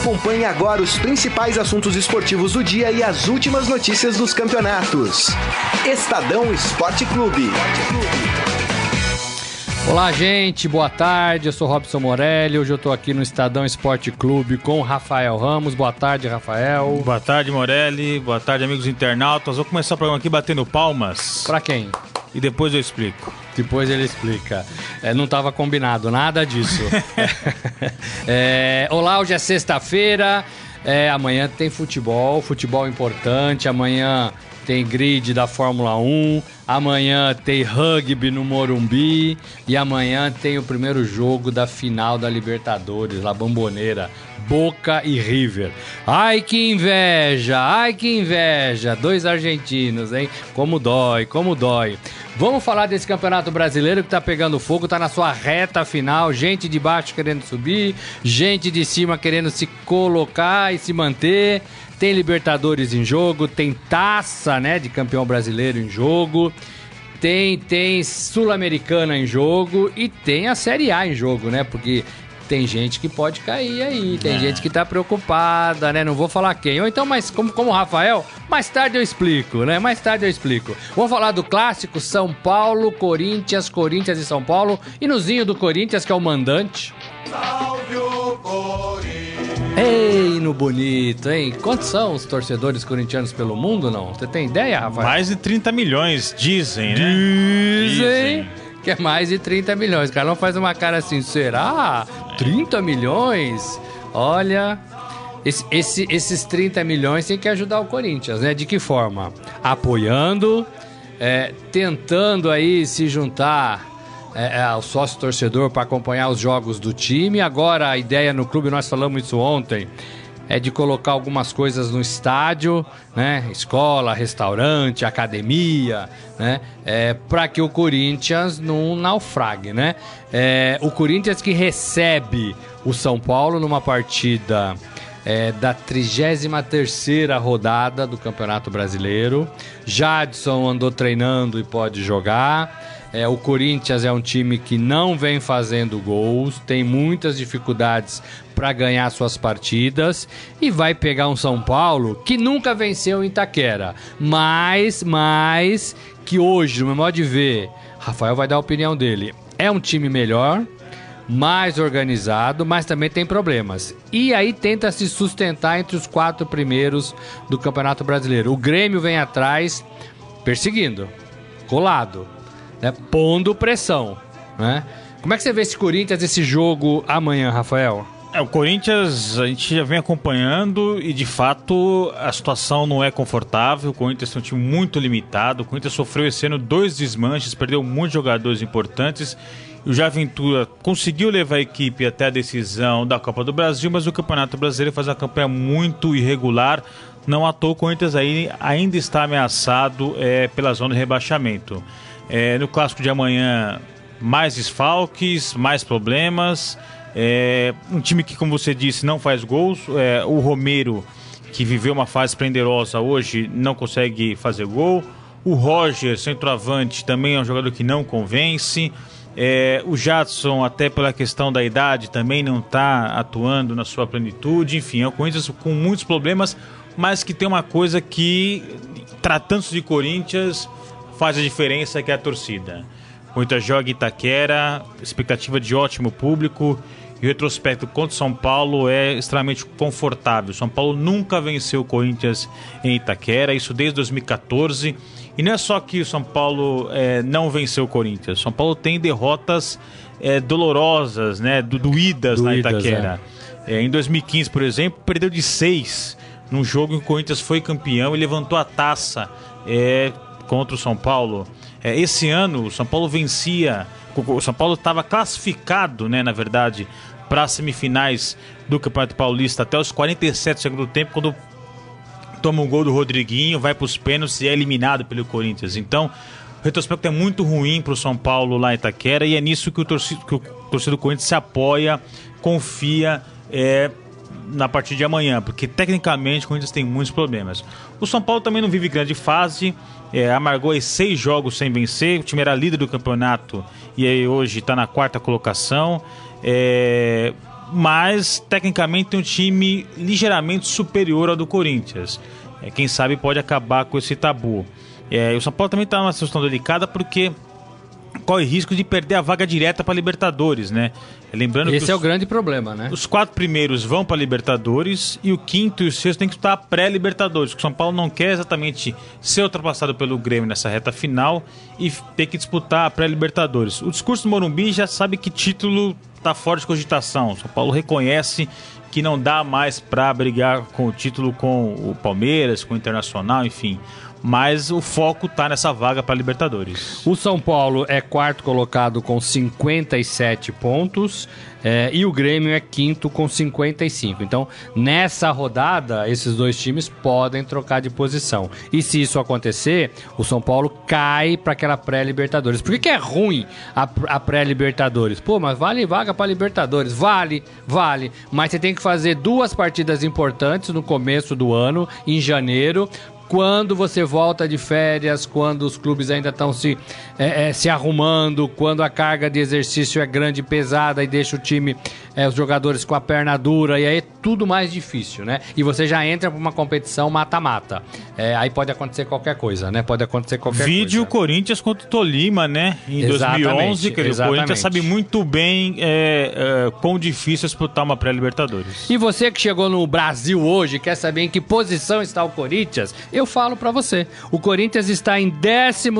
Acompanhe agora os principais assuntos esportivos do dia e as últimas notícias dos campeonatos. Estadão Esporte Clube. Olá, gente, boa tarde. Eu sou Robson Morelli. Hoje eu tô aqui no Estadão Esporte Clube com Rafael Ramos. Boa tarde, Rafael. Boa tarde, Morelli. Boa tarde, amigos internautas. Vou começar o programa aqui batendo palmas. Pra quem? E depois eu explico. Depois ele explica. É, não estava combinado nada disso. é, olá, hoje é sexta-feira. É, amanhã tem futebol, futebol importante. Amanhã tem grid da Fórmula 1. Amanhã tem rugby no Morumbi. E amanhã tem o primeiro jogo da final da Libertadores, La Bomboneira. Boca e River. Ai que inveja, ai que inveja. Dois argentinos, hein? Como dói, como dói. Vamos falar desse campeonato brasileiro que tá pegando fogo, tá na sua reta final. Gente de baixo querendo subir, gente de cima querendo se colocar e se manter. Tem Libertadores em jogo, tem taça, né, de campeão brasileiro em jogo. Tem tem Sul-Americana em jogo e tem a Série A em jogo, né? Porque tem gente que pode cair aí, tem é. gente que tá preocupada, né? Não vou falar quem. Ou então, mas como, como o Rafael, mais tarde eu explico, né? Mais tarde eu explico. Vamos falar do clássico São Paulo, Corinthians, Corinthians e São Paulo. E nozinho do Corinthians, que é o mandante. Salve o Corinthians! Ei, no bonito, hein? Quantos são os torcedores corintianos pelo mundo, não? Você tem ideia, Rafael? Mais de 30 milhões, dizem, né? Dizem. dizem que é mais de 30 milhões. O cara não faz uma cara assim, será? 30 milhões? Olha, esse, esse, esses 30 milhões tem que ajudar o Corinthians, né? De que forma? Apoiando, é, tentando aí se juntar é, é ao sócio torcedor para acompanhar os jogos do time. Agora a ideia no clube, nós falamos isso ontem, é de colocar algumas coisas no estádio, né? Escola, restaurante, academia, né? É, para que o Corinthians não naufrague, né? É, o Corinthians que recebe o São Paulo numa partida é, da 33 rodada do Campeonato Brasileiro. Jadson andou treinando e pode jogar. É, o Corinthians é um time que não vem fazendo gols, tem muitas dificuldades para ganhar suas partidas e vai pegar um São Paulo que nunca venceu em Itaquera, mas, mas que hoje, no meu modo de ver, Rafael vai dar a opinião dele, é um time melhor, mais organizado, mas também tem problemas. E aí tenta se sustentar entre os quatro primeiros do Campeonato Brasileiro. O Grêmio vem atrás, perseguindo, colado né, pondo pressão, né? Como é que você vê esse Corinthians, esse jogo amanhã, Rafael? É, o Corinthians a gente já vem acompanhando e de fato a situação não é confortável. O Corinthians tem um time muito limitado. O Corinthians sofreu esse ano dois desmanches, perdeu muitos jogadores importantes. O Javentura conseguiu levar a equipe até a decisão da Copa do Brasil, mas o Campeonato Brasileiro faz uma campanha muito irregular. Não à toa o Corinthians aí ainda está ameaçado é, pela zona de rebaixamento. É, no clássico de amanhã, mais desfalques, mais problemas. É, um time que, como você disse, não faz gols. É, o Romero, que viveu uma fase prenderosa hoje, não consegue fazer gol. O Roger, centroavante, também é um jogador que não convence. É, o Jadson, até pela questão da idade, também não está atuando na sua plenitude. Enfim, é o Corinthians com muitos problemas, mas que tem uma coisa que, tratando-se de Corinthians, faz a diferença que é a torcida. Muita joga Itaquera, expectativa de ótimo público e o retrospecto contra o São Paulo é extremamente confortável. São Paulo nunca venceu o Corinthians em Itaquera, isso desde 2014. E não é só que o São Paulo é, não venceu o Corinthians. São Paulo tem derrotas é, dolorosas, né, doídas, na Itaquera. É. é em 2015, por exemplo, perdeu de seis num jogo em que o Corinthians foi campeão e levantou a taça. É, contra o São Paulo. É, esse ano, o São Paulo vencia. O São Paulo estava classificado, né, na verdade, para as semifinais do Campeonato Paulista até os 47 do segundo tempo, quando toma um gol do Rodriguinho, vai para os pênaltis e é eliminado pelo Corinthians. Então, o retrospecto é muito ruim para o São Paulo lá em Itaquera e é nisso que o torcedor, que o do Corinthians se apoia, confia. É, na partir de amanhã, porque tecnicamente o Corinthians tem muitos problemas. O São Paulo também não vive grande fase, é, amargou aí seis jogos sem vencer, o time era líder do campeonato e aí hoje está na quarta colocação. É, mas tecnicamente tem um time ligeiramente superior ao do Corinthians. É, quem sabe pode acabar com esse tabu. É, o São Paulo também está numa situação delicada porque corre risco de perder a vaga direta para Libertadores, né? Lembrando Esse é o grande problema, né? Os quatro primeiros vão para Libertadores e o quinto e o sexto tem que estar pré-Libertadores. O São Paulo não quer exatamente ser ultrapassado pelo Grêmio nessa reta final e ter que disputar a pré-Libertadores. O discurso do Morumbi já sabe que título está fora de cogitação. O São Paulo reconhece que não dá mais para brigar com o título com o Palmeiras, com o Internacional, enfim mas o foco tá nessa vaga para Libertadores. O São Paulo é quarto colocado com 57 pontos é, e o Grêmio é quinto com 55. Então, nessa rodada, esses dois times podem trocar de posição. E se isso acontecer, o São Paulo cai para aquela pré-Libertadores. Por que, que, é ruim a, a pré-Libertadores? Pô, mas vale vaga para Libertadores? Vale, vale. Mas você tem que fazer duas partidas importantes no começo do ano, em janeiro quando você volta de férias, quando os clubes ainda estão se, é, é, se arrumando, quando a carga de exercício é grande e pesada e deixa o time, é, os jogadores com a perna dura, e aí é tudo mais difícil, né? E você já entra para uma competição mata-mata. É, aí pode acontecer qualquer coisa, né? Pode acontecer qualquer Vídeo coisa. Vídeo Corinthians contra o Tolima, né? Em exatamente, 2011, que o Corinthians sabe muito bem é, é, quão difícil é disputar uma pré-Libertadores. E você que chegou no Brasil hoje, quer saber em que posição está o Corinthians? eu falo para você. O Corinthians está em 12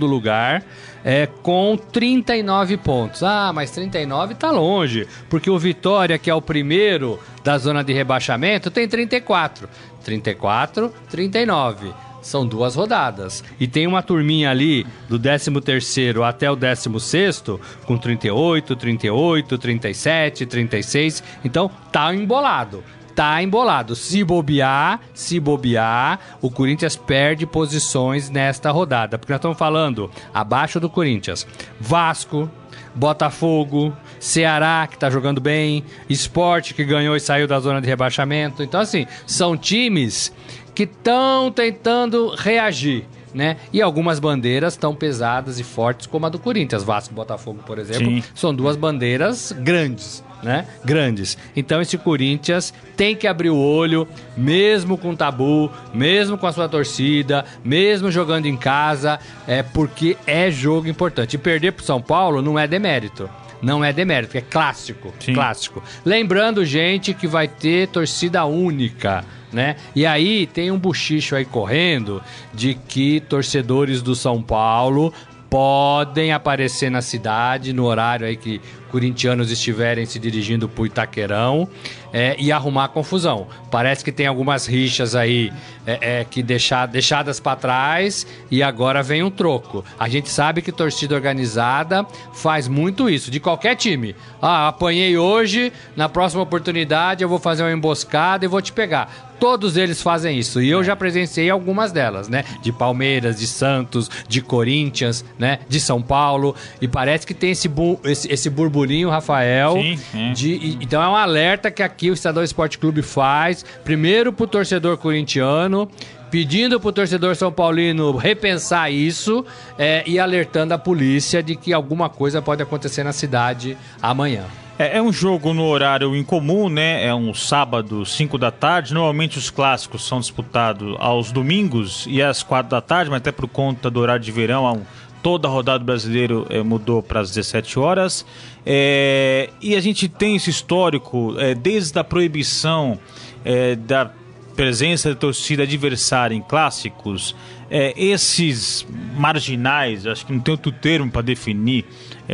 lugar. É, com 39 pontos. Ah, mas 39 tá longe, porque o Vitória, que é o primeiro da zona de rebaixamento, tem 34. 34, 39 são duas rodadas. E tem uma turminha ali do 13º até o 16º com 38, 38, 37, 36. Então tá embolado tá embolado. Se bobear, se bobear, o Corinthians perde posições nesta rodada. Porque nós estamos falando abaixo do Corinthians. Vasco, Botafogo, Ceará, que tá jogando bem, Esporte, que ganhou e saiu da zona de rebaixamento. Então, assim, são times que estão tentando reagir. Né? E algumas bandeiras tão pesadas e fortes como a do Corinthians. Vasco e Botafogo, por exemplo, Sim. são duas bandeiras grandes né? Grandes. Então esse Corinthians tem que abrir o olho, mesmo com tabu, mesmo com a sua torcida, mesmo jogando em casa, é porque é jogo importante. E perder pro São Paulo não é demérito. Não é demérito, é clássico, Sim. clássico. Lembrando, gente, que vai ter torcida única. Né? E aí tem um buchicho aí correndo de que torcedores do São Paulo podem aparecer na cidade no horário aí que corintianos estiverem se dirigindo para o Itaquerão é, e arrumar confusão. Parece que tem algumas rixas aí é, é, que deixar, deixadas para trás e agora vem um troco. A gente sabe que torcida organizada faz muito isso, de qualquer time. Ah, apanhei hoje, na próxima oportunidade eu vou fazer uma emboscada e vou te pegar. Todos eles fazem isso. E eu já presenciei algumas delas, né? De Palmeiras, de Santos, de Corinthians, né? De São Paulo. E parece que tem esse, bu esse, esse burburinho, Rafael. Sim, sim. De, então é um alerta que aqui o Estadão Esporte Clube faz. Primeiro pro torcedor corintiano pedindo pro torcedor São Paulino repensar isso é, e alertando a polícia de que alguma coisa pode acontecer na cidade amanhã. É, é, um jogo no horário incomum, né? É um sábado, 5 da tarde. Normalmente os clássicos são disputados aos domingos e às 4 da tarde, mas até por conta do horário de verão, toda a rodada do brasileiro é, mudou para as 17 horas. É, e a gente tem esse histórico é, desde a proibição da presença da torcida adversária em clássicos. Esses marginais, acho que não tem outro termo para definir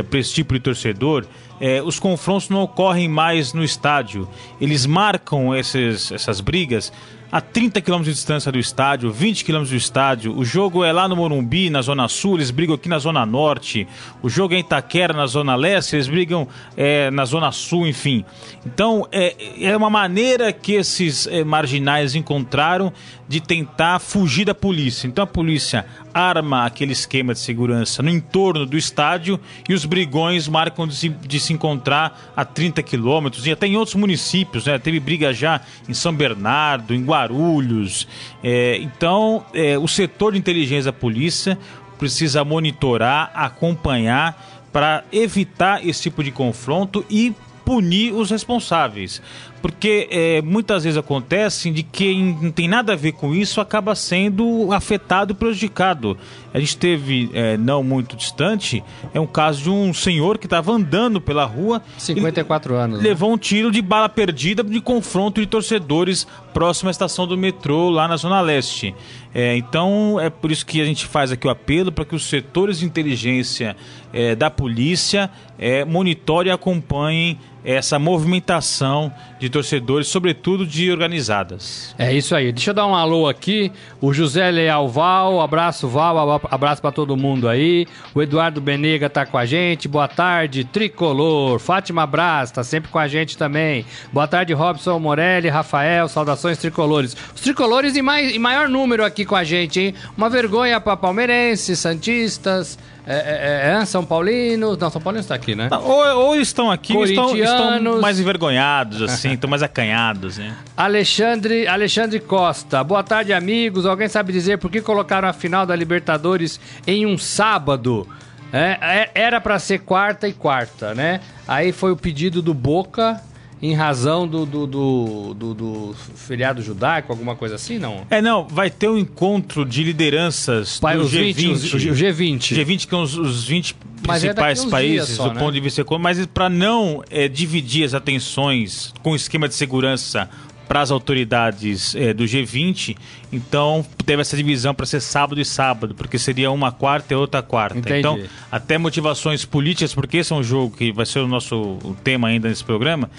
para esse tipo de torcedor, é, os confrontos não ocorrem mais no estádio. Eles marcam esses, essas brigas a 30 km de distância do estádio, 20 km do estádio. O jogo é lá no Morumbi, na Zona Sul, eles brigam aqui na Zona Norte. O jogo é em Itaquera, na Zona Leste, eles brigam é, na Zona Sul, enfim. Então, é, é uma maneira que esses é, marginais encontraram de tentar fugir da polícia. Então, a polícia arma aquele esquema de segurança no entorno do estádio e os brigões marcam de se, de se encontrar a 30 quilômetros e até em outros municípios. Né? Teve briga já em São Bernardo, em Guarulhos. É, então, é, o setor de inteligência da polícia precisa monitorar, acompanhar para evitar esse tipo de confronto e punir os responsáveis. Porque é, muitas vezes acontece de quem não tem nada a ver com isso acaba sendo afetado e prejudicado. A gente teve, é, não muito distante, é um caso de um senhor que estava andando pela rua. 54 anos. Né? Levou né? um tiro de bala perdida de confronto de torcedores próximo à estação do metrô, lá na Zona Leste. É, então é por isso que a gente faz aqui o apelo para que os setores de inteligência é, da polícia é, monitorem e acompanhem essa movimentação de torcedores, sobretudo de organizadas. É isso aí. Deixa eu dar um alô aqui. O José Leal Val, abraço Val, abraço para todo mundo aí. O Eduardo Benega tá com a gente. Boa tarde, Tricolor. Fátima Braz tá sempre com a gente também. Boa tarde, Robson Morelli, Rafael, saudações tricolores. Os tricolores em, mais, em maior número aqui com a gente, hein? Uma vergonha para palmeirenses, santistas, é, é, é, é, São Paulino. Não, São Paulino está aqui, né? Ou, ou estão aqui ou estão, estão mais envergonhados, assim, estão mais acanhados, né? Alexandre, Alexandre Costa. Boa tarde, amigos. Alguém sabe dizer por que colocaram a final da Libertadores em um sábado? É, é era para ser quarta e quarta, né? Aí foi o pedido do Boca em razão do, do, do, do, do feriado judaico, alguma coisa assim, não? É, não, vai ter um encontro de lideranças Pai, do G20. 20, os, o G20. G20, que são os, os 20 principais é países só, do né? ponto de vista econômico, mas para não é, dividir as atenções com o esquema de segurança para as autoridades é, do G20, então teve essa divisão para ser sábado e sábado, porque seria uma quarta e outra quarta. Entendi. Então, até motivações políticas, porque esse é um jogo que vai ser o nosso tema ainda nesse programa,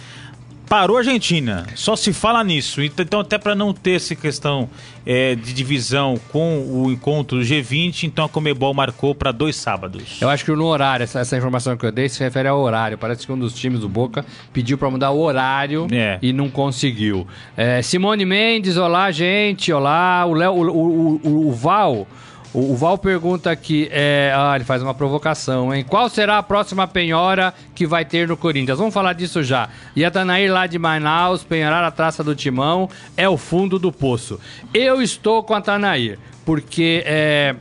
Parou a Argentina, só se fala nisso. Então, até para não ter essa questão é, de divisão com o encontro do G20, então a Comebol marcou para dois sábados. Eu acho que no horário, essa, essa, informação que eu dei se refere ao horário. Parece que um dos times do Boca pediu para mudar o horário é. e não conseguiu. É, Simone Mendes, olá, gente, olá. O, Léo, o, o, o, o Val. O, Val pergunta aqui, é, ah, ele faz uma provocação, hein? Qual será a próxima penhora que vai ter no Corinthians? Vamos falar disso já. E a Danair lá de Manaus, penhorar a traça do timão, é o fundo do poço. Eu estou com a Tanair, porque é,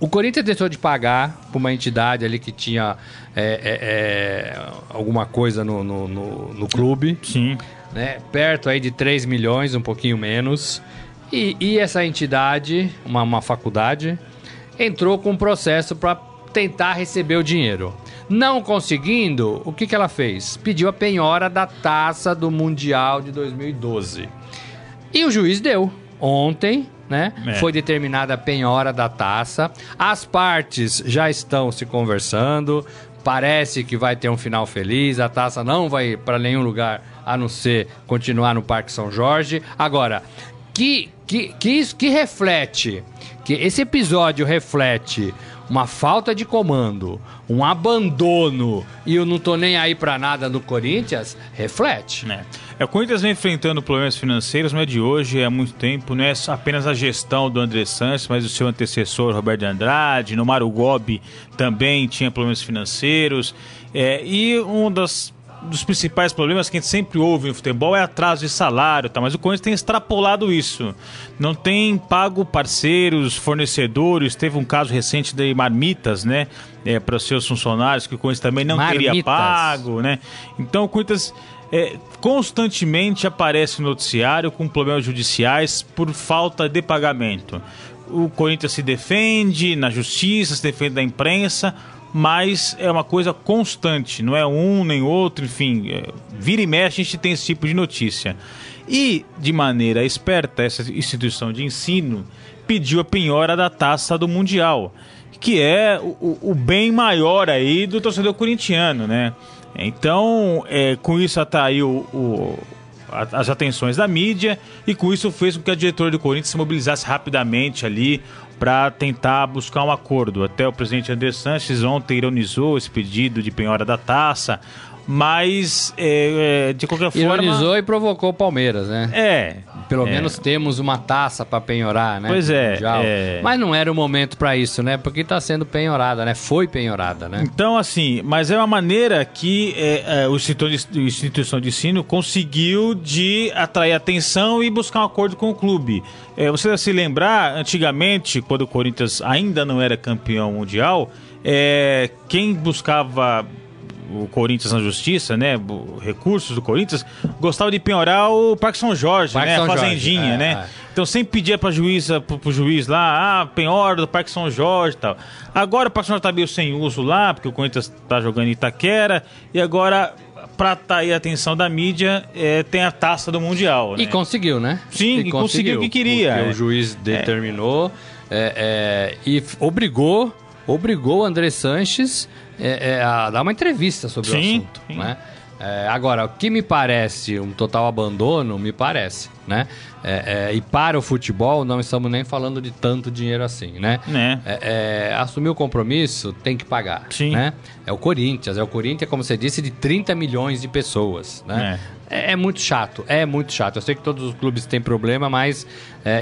o Corinthians deixou de pagar para uma entidade ali que tinha é, é, é, alguma coisa no, no, no, no clube. Sim. Né? Perto aí de 3 milhões, um pouquinho menos. E, e essa entidade, uma, uma faculdade, entrou com um processo para tentar receber o dinheiro. Não conseguindo, o que, que ela fez? Pediu a penhora da taça do Mundial de 2012. E o juiz deu. Ontem, né? É. Foi determinada a penhora da taça. As partes já estão se conversando. Parece que vai ter um final feliz. A taça não vai para nenhum lugar a não ser continuar no Parque São Jorge. Agora, que, que, que, isso, que reflete, que esse episódio reflete uma falta de comando, um abandono e eu não tô nem aí para nada no Corinthians, reflete. É. é. o Corinthians vem enfrentando problemas financeiros, não é de hoje, é há muito tempo, não é apenas a gestão do André Santos, mas o seu antecessor Roberto Andrade, no Maru Gobi também tinha problemas financeiros. É, e um das dos principais problemas que a gente sempre ouve no futebol é atraso de salário, tá? mas o Corinthians tem extrapolado isso. Não tem pago parceiros, fornecedores. Teve um caso recente de marmitas, né? É, para os seus funcionários, que o Corinthians também não marmitas. teria pago, né? Então o Corinthians é, constantemente aparece no noticiário com problemas judiciais por falta de pagamento. O Corinthians se defende na justiça, se defende da imprensa mas é uma coisa constante, não é um nem outro, enfim, é, vira e mexe a gente tem esse tipo de notícia. E, de maneira esperta, essa instituição de ensino pediu a penhora da taça do Mundial, que é o, o bem maior aí do torcedor corintiano, né? Então, é, com isso atraiu o, as atenções da mídia e com isso fez com que a diretora do Corinthians se mobilizasse rapidamente ali para tentar buscar um acordo. Até o presidente André Sanches ontem ironizou esse pedido de penhora da taça, mas é, é, de qualquer forma. Ironizou e provocou o Palmeiras, né? É. Pelo é. menos temos uma taça para penhorar, né? Pois é, é, Mas não era o momento para isso, né? Porque está sendo penhorada, né? Foi penhorada, né? Então, assim, mas é uma maneira que é, é, o instituto de, instituição de ensino conseguiu de atrair atenção e buscar um acordo com o clube. É, você deve se lembrar, antigamente, quando o Corinthians ainda não era campeão mundial, é, quem buscava o Corinthians na justiça, né? Recursos do Corinthians, gostava de penhorar o Parque São Jorge, Parque né? São a fazendinha, Jorge. É, né? É. Então sempre pedia para juíza, pro, pro juiz lá, ah, penhora do Parque São Jorge e tal. Agora o Parque São Jorge tá meio sem uso lá, porque o Corinthians tá jogando em Itaquera, e agora para atrair a atenção da mídia, é, tem a taça do Mundial. Né? E conseguiu, né? Sim, e conseguiu, o que queria. Porque o juiz determinou é, é, e obrigou, obrigou o André Sanches é, é, dar uma entrevista sobre sim, o assunto. Sim. Né? É, agora, o que me parece um total abandono, me parece, né? É, é, e para o futebol, não estamos nem falando de tanto dinheiro assim, né? né? É, assumir o compromisso, tem que pagar, Sim. né? É o Corinthians, é o Corinthians, como você disse, de 30 milhões de pessoas, né? É. é, muito chato, é muito chato. Eu sei que todos os clubes têm problema, mas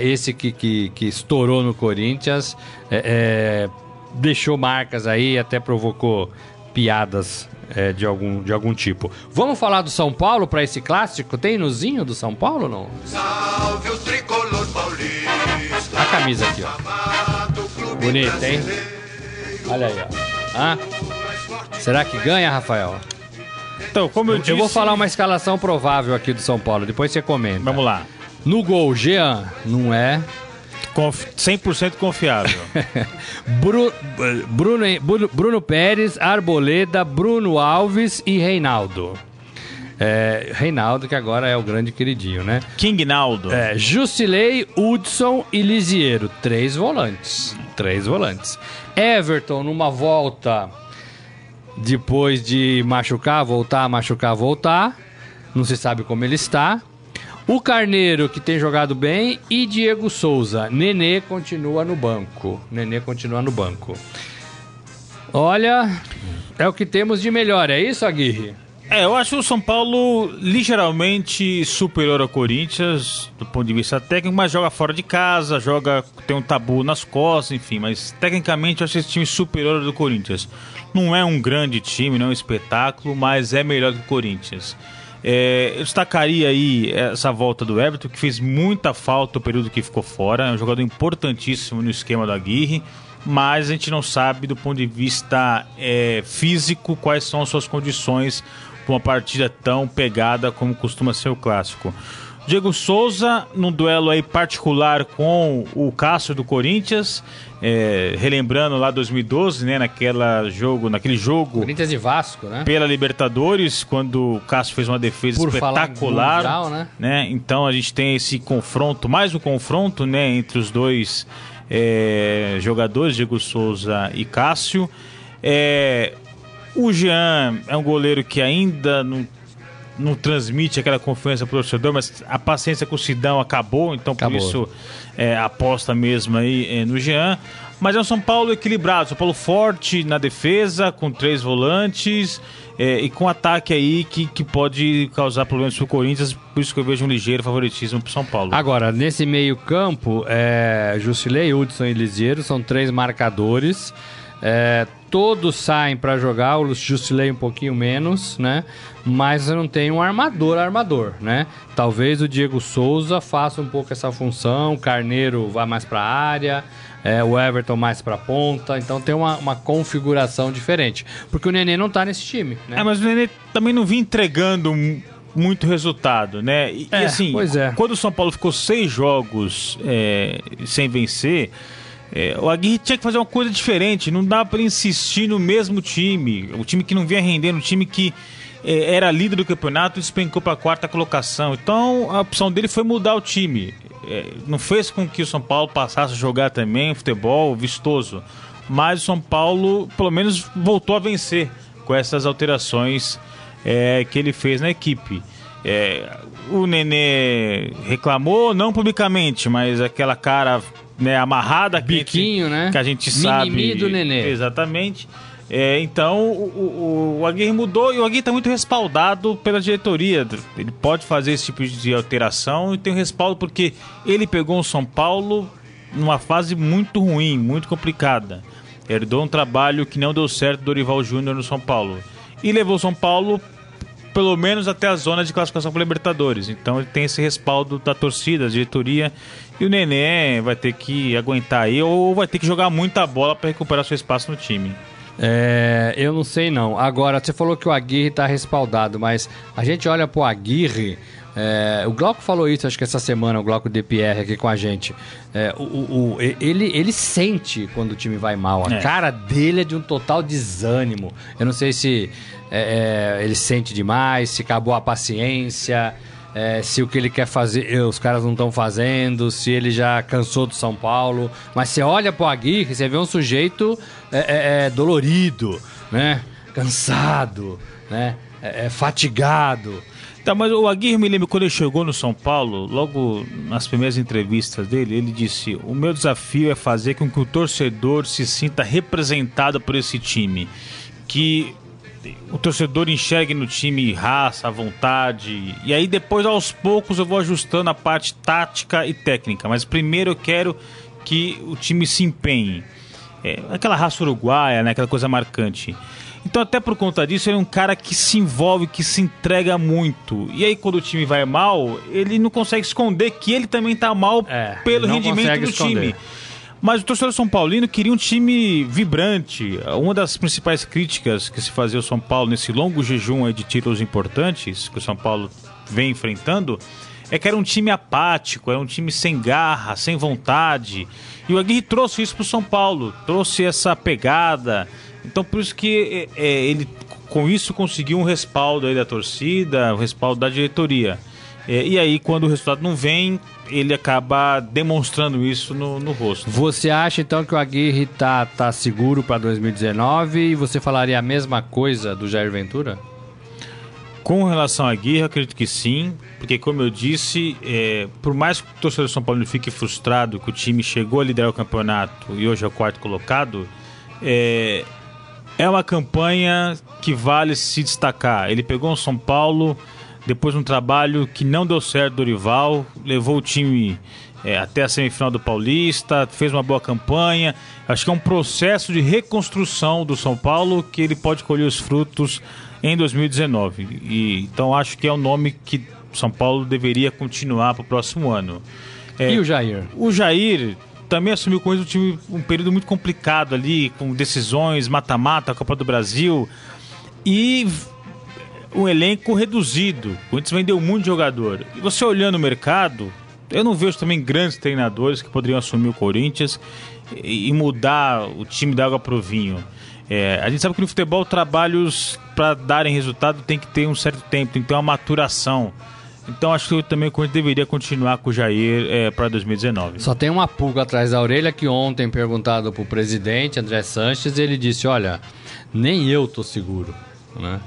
esse que, que, que, estourou no Corinthians deixou marcas aí, até provocou piadas é, de, algum, de algum tipo. Vamos falar do São Paulo para esse clássico? Tem nozinho do São Paulo não? Salve o tricolor paulista. A camisa aqui, ó. Bonita, hein? Olha aí, ó. Hã? Será que ganha, Rafael? Então, como eu, eu disse... Eu vou falar uma escalação provável aqui do São Paulo, depois você comenta. Vamos lá. No gol, Jean, não é. Conf 100% confiável. Bru Bruno, Bruno Pérez, Arboleda, Bruno Alves e Reinaldo. É, Reinaldo, que agora é o grande queridinho, né? King Naldo. É, Jusilei, Hudson e Lisiero. Três volantes. Três volantes. Everton, numa volta depois de machucar, voltar, machucar, voltar. Não se sabe como ele está. O Carneiro, que tem jogado bem, e Diego Souza. Nenê continua no banco. Nenê continua no banco. Olha, é o que temos de melhor, é isso, Aguirre? É, eu acho o São Paulo ligeiramente superior ao Corinthians do ponto de vista técnico, mas joga fora de casa, joga tem um tabu nas costas, enfim, mas tecnicamente eu acho esse time superior ao do Corinthians. Não é um grande time, não é um espetáculo, mas é melhor que o Corinthians. É, eu destacaria aí essa volta do Everton, que fez muita falta o período que ficou fora. É um jogador importantíssimo no esquema da Aguirre, mas a gente não sabe do ponto de vista é, físico quais são as suas condições para uma partida tão pegada como costuma ser o clássico. Diego Souza, num duelo aí particular com o Cássio do Corinthians, é, relembrando lá 2012, né, naquela jogo, naquele jogo Corinthians e Vasco, né? Pela Libertadores, quando o Cássio fez uma defesa Por espetacular, mundial, né? né? Então a gente tem esse confronto, mais um confronto, né, entre os dois é, jogadores, Diego Souza e Cássio. É, o Jean é um goleiro que ainda não não transmite aquela confiança pro torcedor, mas a paciência com o Sidão acabou, então acabou. por isso é, aposta mesmo aí é, no Jean. Mas é um São Paulo equilibrado, São Paulo forte na defesa, com três volantes é, e com ataque aí que, que pode causar problemas pro Corinthians, por isso que eu vejo um ligeiro favoritismo pro São Paulo. Agora, nesse meio campo, é, Jusilei, Hudson e Liseiro são três marcadores. É, todos saem para jogar, o Jusilei um pouquinho menos, né? Mas não tem um armador armador, né? Talvez o Diego Souza faça um pouco essa função, o Carneiro vá mais para a área, é, o Everton mais para ponta, então tem uma, uma, configuração diferente. Porque o Nenê não tá nesse time, né? É, mas o Nenê também não vinha entregando muito resultado, né? E, é, e assim, é. quando o São Paulo ficou seis jogos é, sem vencer é, o Aguirre tinha que fazer uma coisa diferente, não dá para insistir no mesmo time, o time que não vinha rendendo, o time que é, era líder do campeonato despencou para a quarta colocação. Então a opção dele foi mudar o time. É, não fez com que o São Paulo passasse a jogar também futebol vistoso, mas o São Paulo pelo menos voltou a vencer com essas alterações é, que ele fez na equipe. É, o Nenê reclamou, não publicamente, mas aquela cara né, amarrada que Biquinho, gente, né? que a gente sabe. Mimimi do nenê. Exatamente. É, então o, o, o Aguirre mudou e o Aguirre está muito respaldado pela diretoria. Ele pode fazer esse tipo de alteração e tem um respaldo porque ele pegou o São Paulo numa fase muito ruim, muito complicada. Herdou um trabalho que não deu certo do Dorival Júnior no São Paulo. E levou o São Paulo pelo menos até a zona de classificação para Libertadores. Então ele tem esse respaldo da torcida, da diretoria. E o Nenê vai ter que aguentar aí ou vai ter que jogar muita bola para recuperar seu espaço no time. É, eu não sei não. Agora, você falou que o Aguirre está respaldado, mas a gente olha pro Aguirre. É, o Glauco falou isso, acho que essa semana, o Glauco DPR aqui com a gente. É, o, o, o, ele, ele sente quando o time vai mal. A é. cara dele é de um total desânimo. Eu não sei se é, é, ele sente demais, se acabou a paciência é, se o que ele quer fazer, eh, os caras não estão fazendo, se ele já cansou do São Paulo. Mas você olha pro Aguirre, você vê um sujeito é, é, é dolorido, né? Cansado, né? É, é, fatigado. Tá, mas o Aguirre me lembra quando ele chegou no São Paulo, logo nas primeiras entrevistas dele, ele disse: O meu desafio é fazer com que o torcedor se sinta representado por esse time. Que o torcedor enxergue no time raça, vontade. E aí depois, aos poucos, eu vou ajustando a parte tática e técnica. Mas primeiro eu quero que o time se empenhe. É, aquela raça uruguaia, né? Aquela coisa marcante. Então, até por conta disso, ele é um cara que se envolve, que se entrega muito. E aí, quando o time vai mal, ele não consegue esconder que ele também tá mal é, pelo rendimento do esconder. time. Mas o torcedor São Paulino queria um time vibrante. Uma das principais críticas que se fazia ao São Paulo nesse longo jejum de títulos importantes que o São Paulo vem enfrentando é que era um time apático, era um time sem garra, sem vontade. E o Aguirre trouxe isso para o São Paulo, trouxe essa pegada. Então por isso que é, é, ele com isso conseguiu um respaldo aí da torcida, um respaldo da diretoria. É, e aí, quando o resultado não vem, ele acaba demonstrando isso no, no rosto. Você acha então que o Aguirre tá, tá seguro para 2019 e você falaria a mesma coisa do Jair Ventura? Com relação à Aguirre, acredito que sim, porque como eu disse, é, por mais que o torcedor de São Paulo fique frustrado que o time chegou a liderar o campeonato e hoje é o quarto colocado, é, é uma campanha que vale se destacar. Ele pegou um São Paulo depois de um trabalho que não deu certo do Dorival, levou o time é, até a semifinal do Paulista, fez uma boa campanha. Acho que é um processo de reconstrução do São Paulo que ele pode colher os frutos em 2019. E, então acho que é um nome que São Paulo deveria continuar para o próximo ano. É, e o Jair? O Jair também assumiu com isso um, time, um período muito complicado ali, com decisões, mata-mata, Copa do Brasil. E um elenco reduzido. O Corinthians vendeu muito jogador. E você olhando o mercado, eu não vejo também grandes treinadores que poderiam assumir o Corinthians e mudar o time da água pro vinho. É, a gente sabe que no futebol trabalhos para darem resultado tem que ter um certo tempo, tem que ter uma maturação. Então acho que também o Corinthians deveria continuar com o Jair é, para 2019. Só tem uma pulga atrás da orelha que ontem perguntado para o presidente André Sanches, ele disse: olha, nem eu tô seguro. Né?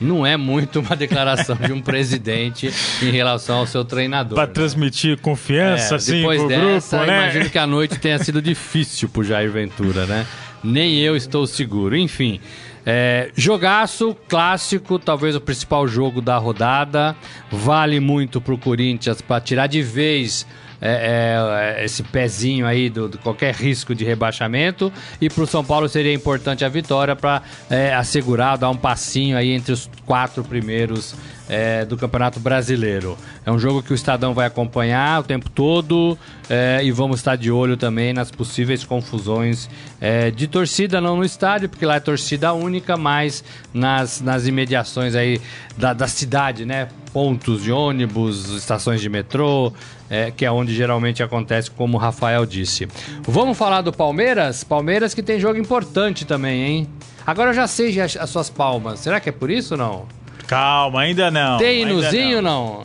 Não é muito uma declaração de um presidente em relação ao seu treinador. Para né? transmitir confiança, é, assim, depois dessa, grupo, né? imagino que a noite tenha sido difícil para Jair Ventura, né? Nem eu estou seguro. Enfim, é, jogaço clássico, talvez o principal jogo da rodada. Vale muito para o Corinthians para tirar de vez é, é, esse pezinho aí do, do, qualquer risco de rebaixamento. E para o São Paulo seria importante a vitória para é, assegurar, dar um passinho aí entre os quatro primeiros é, do Campeonato Brasileiro. É um jogo que o Estadão vai acompanhar o tempo todo é, e vamos estar de olho também nas possíveis confusões é, de torcida, não no estádio, porque lá é torcida única, mas nas, nas imediações aí da, da cidade, né? Pontos de ônibus, estações de metrô, é, que é onde geralmente acontece, como o Rafael disse. Vamos falar do Palmeiras? Palmeiras que tem jogo importante também, hein? Agora eu já sei as, as suas palmas. Será que é por isso ou não? Calma, ainda não. Tem inuzinho ou não?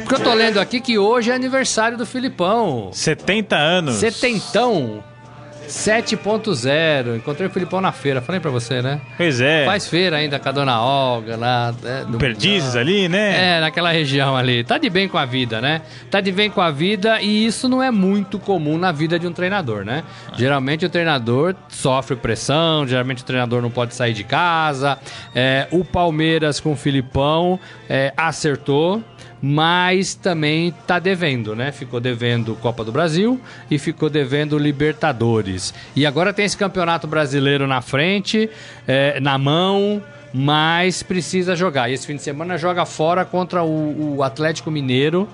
Porque eu tô lendo aqui que hoje é aniversário do Filipão. 70 anos. Setentão. 7.0. Encontrei o Filipão na feira, falei pra você, né? Pois é. Faz feira ainda com a dona Olga lá. É, Perdizes ali, né? É, naquela região ali. Tá de bem com a vida, né? Tá de bem com a vida e isso não é muito comum na vida de um treinador, né? Geralmente o treinador sofre pressão, geralmente o treinador não pode sair de casa. É, o Palmeiras com o Filipão é, acertou mas também está devendo, né? Ficou devendo Copa do Brasil e ficou devendo Libertadores. E agora tem esse campeonato brasileiro na frente, é, na mão, mas precisa jogar. E esse fim de semana joga fora contra o, o Atlético Mineiro,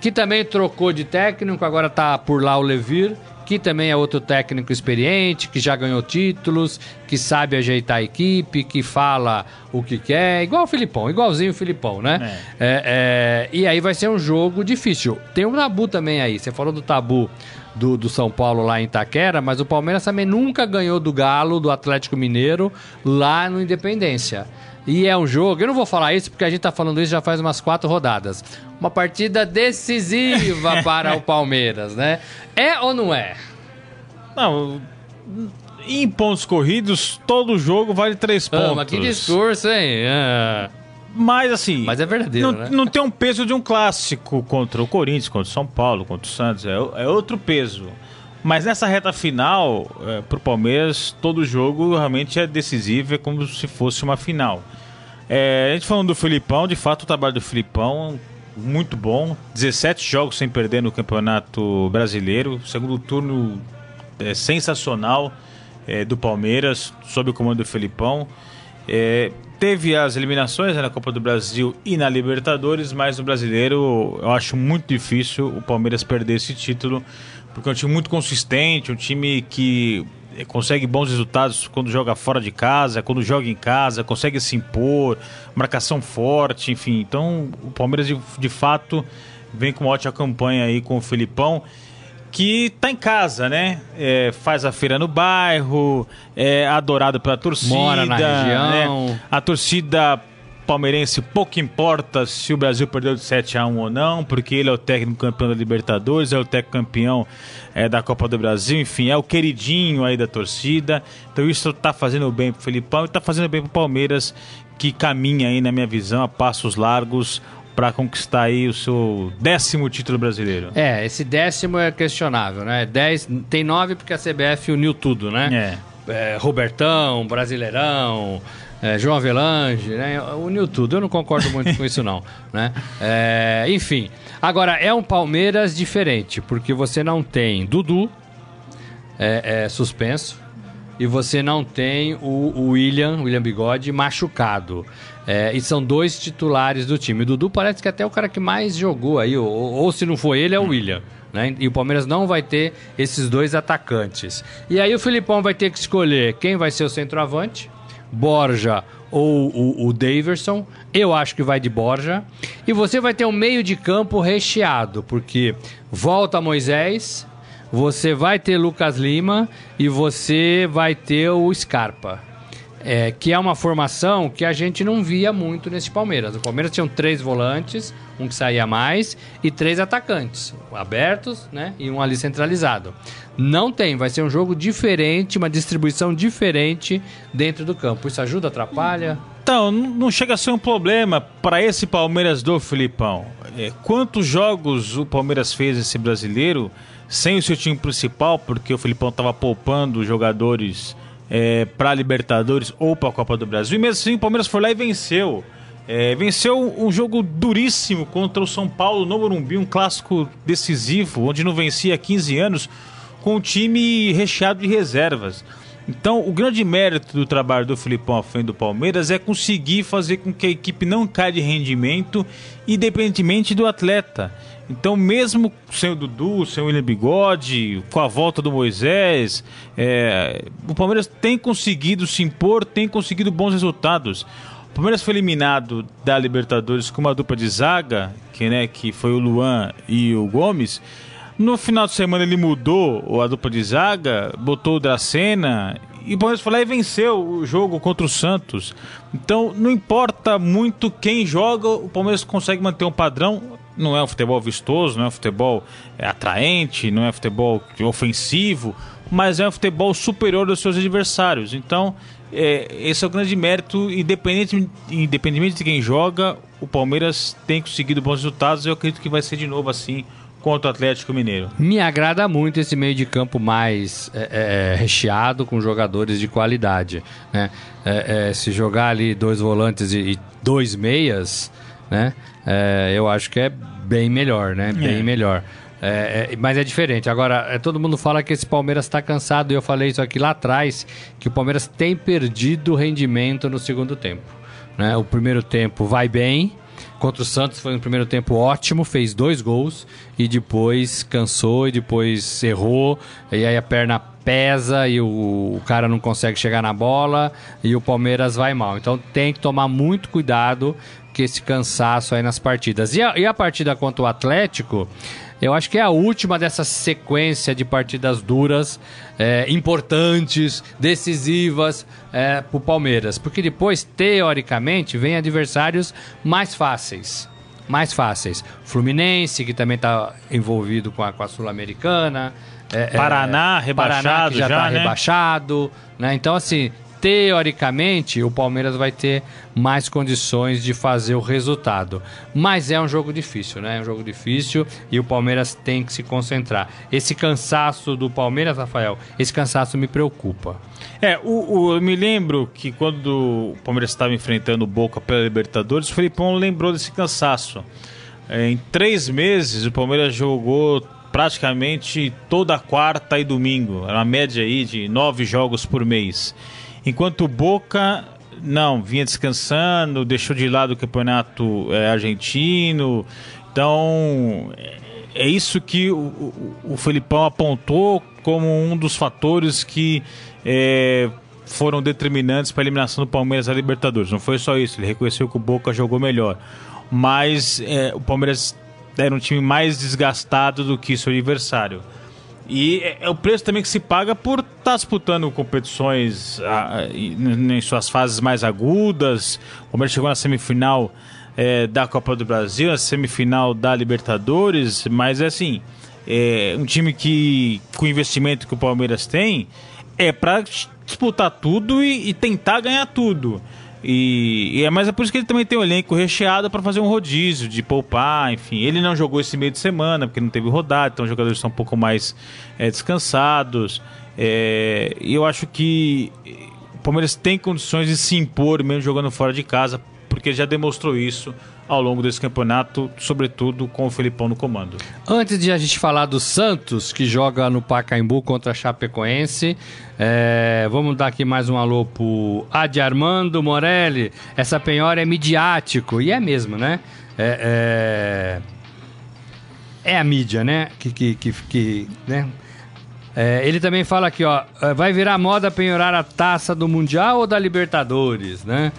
que também trocou de técnico, agora está por lá o Levir que também é outro técnico experiente, que já ganhou títulos, que sabe ajeitar a equipe, que fala o que quer, igual o Filipão, igualzinho o Filipão, né? É. É, é, e aí vai ser um jogo difícil. Tem um tabu também aí, você falou do tabu do, do São Paulo lá em Itaquera, mas o Palmeiras também nunca ganhou do Galo, do Atlético Mineiro, lá no Independência. E é um jogo, eu não vou falar isso porque a gente tá falando isso já faz umas quatro rodadas. Uma partida decisiva para o Palmeiras, né? É ou não é? Não, em pontos corridos, todo jogo vale três pontos. Ah, mas que discurso, hein? Ah. Mas assim. Mas é verdadeiro, não, né? Não tem um peso de um clássico contra o Corinthians, contra o São Paulo, contra o Santos. É, é outro peso. Mas nessa reta final, é, pro Palmeiras, todo jogo realmente é decisivo, é como se fosse uma final. É, a gente falando do Filipão, de fato o trabalho do Filipão muito bom. 17 jogos sem perder no Campeonato Brasileiro. Segundo turno é, sensacional é, do Palmeiras, sob o comando do Filipão. É, teve as eliminações né, na Copa do Brasil e na Libertadores, mas no Brasileiro eu acho muito difícil o Palmeiras perder esse título, porque é um time muito consistente, um time que consegue bons resultados quando joga fora de casa, quando joga em casa, consegue se impor, marcação forte, enfim. Então o Palmeiras de, de fato vem com uma ótima campanha aí com o Filipão que tá em casa, né? É, faz a feira no bairro, é adorado pela torcida. Mora na região. Né? A torcida palmeirense pouco importa se o Brasil perdeu de 7 a 1 ou não, porque ele é o técnico campeão da Libertadores, é o técnico campeão é, da Copa do Brasil, enfim, é o queridinho aí da torcida. Então isso tá fazendo bem pro Felipão e tá fazendo bem pro Palmeiras, que caminha aí, na minha visão, a passos largos para conquistar aí o seu décimo título brasileiro. É, esse décimo é questionável, né? Dez, tem nove porque a CBF uniu tudo, né? É. é Robertão, Brasileirão, é, João Avelange, né? Uniu tudo. Eu não concordo muito com isso, não. Né? É, enfim. Agora, é um Palmeiras diferente, porque você não tem Dudu é, é suspenso e você não tem o, o William, William Bigode, machucado. É, e são dois titulares do time. O Dudu parece que até é o cara que mais jogou aí, ou, ou se não foi ele, é o William. Né? E o Palmeiras não vai ter esses dois atacantes. E aí o Filipão vai ter que escolher quem vai ser o centroavante, Borja ou o, o Daverson. Eu acho que vai de Borja. E você vai ter um meio de campo recheado, porque volta Moisés, você vai ter Lucas Lima e você vai ter o Scarpa. É, que é uma formação que a gente não via muito nesse Palmeiras. O Palmeiras tinha três volantes, um que saía mais, e três atacantes, abertos, né? E um ali centralizado. Não tem, vai ser um jogo diferente, uma distribuição diferente dentro do campo. Isso ajuda, atrapalha? Então, não chega a ser um problema para esse Palmeiras do Filipão. É, quantos jogos o Palmeiras fez esse brasileiro sem o seu time principal, porque o Filipão estava poupando jogadores é, para Libertadores ou para a Copa do Brasil. E mesmo assim, o Palmeiras foi lá e venceu. É, venceu um jogo duríssimo contra o São Paulo no Morumbi, um clássico decisivo, onde não vencia há 15 anos, com o time recheado de reservas. Então, o grande mérito do trabalho do Filipão à frente do Palmeiras é conseguir fazer com que a equipe não caia de rendimento, independentemente do atleta. Então, mesmo sem o Dudu, sem o William Bigode, com a volta do Moisés, é, o Palmeiras tem conseguido se impor, tem conseguido bons resultados. O Palmeiras foi eliminado da Libertadores com uma dupla de zaga, que, né, que foi o Luan e o Gomes. No final de semana ele mudou a dupla de zaga, botou o Dracena e o Palmeiras foi lá e venceu o jogo contra o Santos. Então não importa muito quem joga, o Palmeiras consegue manter um padrão não é um futebol vistoso, não é um futebol é, atraente, não é um futebol ofensivo, mas é um futebol superior aos seus adversários. Então, é, esse é o grande mérito, independente, independente de quem joga, o Palmeiras tem conseguido bons resultados. Eu acredito que vai ser de novo assim contra o Atlético Mineiro. Me agrada muito esse meio de campo mais é, é, recheado com jogadores de qualidade. Né? É, é se jogar ali dois volantes e, e dois meias, né? É, eu acho que é bem melhor, né? Bem é. melhor. É, é, mas é diferente. Agora, é, todo mundo fala que esse Palmeiras está cansado, e eu falei isso aqui lá atrás, que o Palmeiras tem perdido rendimento no segundo tempo. Né? O primeiro tempo vai bem, contra o Santos foi no primeiro tempo ótimo, fez dois gols e depois cansou e depois errou. E aí a perna pesa e o, o, cara não consegue chegar na bola e o Palmeiras vai mal. Então tem que tomar muito cuidado com esse cansaço aí nas partidas. E a, e a partida contra o Atlético, eu acho que é a última dessa sequência de partidas duras, é, importantes, decisivas é, para o Palmeiras. Porque depois, teoricamente, vem adversários mais fáceis. Mais fáceis. Fluminense, que também está envolvido com a, com a Sul-Americana. É, Paraná, rebaixado Paraná, que já está né? rebaixado. Né? Então, assim, teoricamente, o Palmeiras vai ter mais condições de fazer o resultado. Mas é um jogo difícil, né? É um jogo difícil e o Palmeiras tem que se concentrar. Esse cansaço do Palmeiras, Rafael, esse cansaço me preocupa. É, o, o eu me lembro que quando o Palmeiras estava enfrentando o Boca pela Libertadores, o Felipão lembrou desse cansaço. É, em três meses, o Palmeiras jogou praticamente toda quarta e domingo. Era uma média aí de nove jogos por mês. Enquanto o Boca, não, vinha descansando, deixou de lado o campeonato é, argentino. Então, é isso que o, o, o Felipão apontou como um dos fatores que é, foram determinantes para a eliminação do Palmeiras da Libertadores. Não foi só isso, ele reconheceu que o Boca jogou melhor. Mas é, o Palmeiras era um time mais desgastado do que seu adversário. E é, é o preço também que se paga por estar tá disputando competições a, em suas fases mais agudas. O Palmeiras chegou na semifinal é, da Copa do Brasil, na semifinal da Libertadores, mas é assim, é um time que, com o investimento que o Palmeiras tem, é para disputar tudo e, e tentar ganhar tudo. E, e, é, mas é por isso que ele também tem o elenco recheado para fazer um rodízio, de poupar, enfim. Ele não jogou esse meio de semana porque não teve rodada, então os jogadores estão um pouco mais é, descansados. É, e eu acho que o Palmeiras tem condições de se impor mesmo jogando fora de casa, porque já demonstrou isso ao longo desse campeonato, sobretudo com o Felipão no comando. Antes de a gente falar do Santos, que joga no Pacaembu contra a Chapecoense, é, vamos dar aqui mais um alô pro Adi Armando Morelli. Essa penhora é midiático, e é mesmo, né? É, é, é a mídia, né? Que, que, que, que né? É, ele também fala aqui, ó, é, vai virar moda penhorar a taça do Mundial ou da Libertadores, né?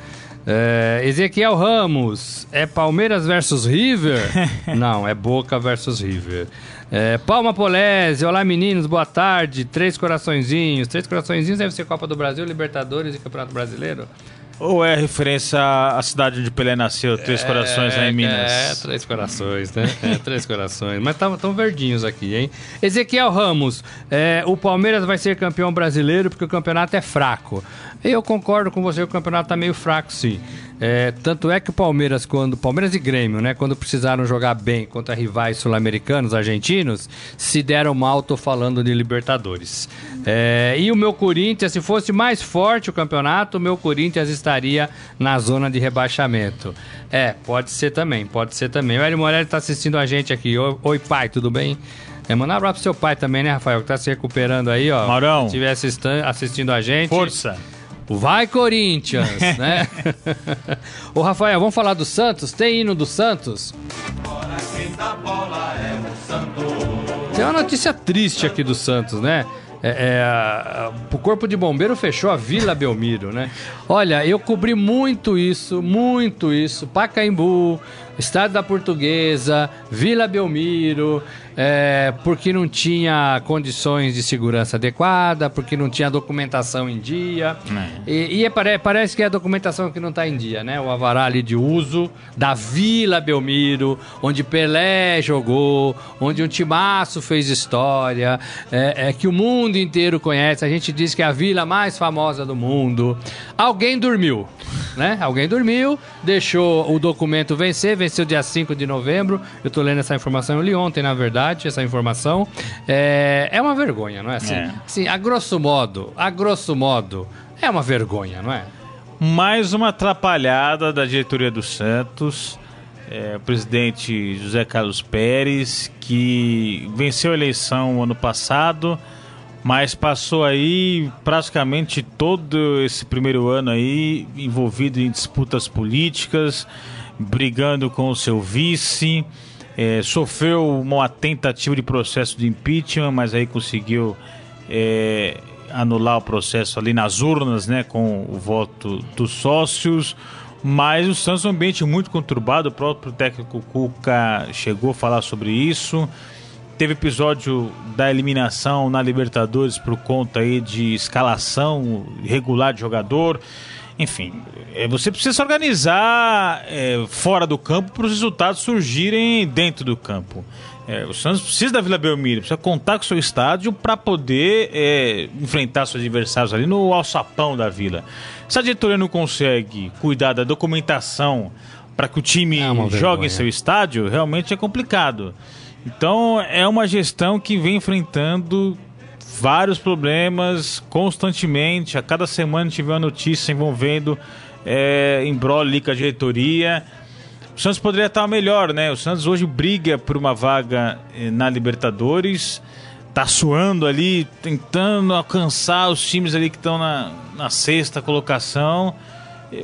É, Ezequiel Ramos, é Palmeiras versus River? Não, é Boca versus River. É, Palma Polese, olá meninos, boa tarde. Três coraçõezinhos. Três coraçõezinhos deve ser Copa do Brasil, Libertadores e Campeonato Brasileiro? Ou é referência à cidade onde Pelé nasceu, Três é, Corações, aí em Minas? É, Três Corações, né? É, Três Corações. Mas estão verdinhos aqui, hein? Ezequiel Ramos, é, o Palmeiras vai ser campeão brasileiro porque o campeonato é fraco. Eu concordo com você, o campeonato tá meio fraco, sim. É, tanto é que o Palmeiras, quando. Palmeiras e Grêmio, né? Quando precisaram jogar bem contra rivais sul-americanos, argentinos, se deram mal, tô falando de Libertadores. É, e o meu Corinthians, se fosse mais forte o campeonato, o meu Corinthians estaria na zona de rebaixamento. É, pode ser também, pode ser também. O Hélio Morelli tá assistindo a gente aqui. Oi, pai, tudo bem? É, mandar um abraço pro seu pai também, né, Rafael? Que tá se recuperando aí, ó. Maurão. Se estiver assistindo a gente. Força. Vai Corinthians, né? Ô Rafael, vamos falar do Santos? Tem hino do Santos? Tem uma notícia triste aqui do Santos, né? É, é, o Corpo de Bombeiro fechou a Vila Belmiro, né? Olha, eu cobri muito isso, muito isso. Pacaembu, Estado da Portuguesa, Vila Belmiro, é, porque não tinha condições de segurança adequada, porque não tinha documentação em dia. É. E, e é, parece que é a documentação que não está em dia, né? O avará ali de uso da Vila Belmiro, onde Pelé jogou, onde um timaço fez história, é, é, que o mundo inteiro conhece. A gente diz que é a vila mais famosa do mundo. Alguém dormiu, né? Alguém dormiu, deixou o documento vencer, venceu dia 5 de novembro. Eu estou lendo essa informação, eu li ontem, na verdade verdade essa informação. É, é uma vergonha, não é? Assim, é. assim, a grosso modo, a grosso modo, é uma vergonha, não é? Mais uma atrapalhada da diretoria do Santos. É, o presidente José Carlos Pérez, que venceu a eleição ano passado, mas passou aí praticamente todo esse primeiro ano aí envolvido em disputas políticas, brigando com o seu vice, é, sofreu uma tentativa de processo de impeachment, mas aí conseguiu é, anular o processo ali nas urnas, né, com o voto dos sócios. Mas o Santos é um ambiente muito conturbado, o próprio técnico Cuca chegou a falar sobre isso. Teve episódio da eliminação na Libertadores por conta aí de escalação regular de jogador. Enfim, é, você precisa se organizar é, fora do campo para os resultados surgirem dentro do campo. É, o Santos precisa da Vila Belmiro, precisa contar com o seu estádio para poder é, enfrentar seus adversários ali no alçapão da Vila. Se a diretoria não consegue cuidar da documentação para que o time é jogue em seu estádio, realmente é complicado. Então é uma gestão que vem enfrentando vários problemas constantemente. A cada semana tiver uma notícia envolvendo é, embrolho com a diretoria. O Santos poderia estar melhor, né? O Santos hoje briga por uma vaga eh, na Libertadores. Tá suando ali, tentando alcançar os times ali que estão na, na sexta colocação.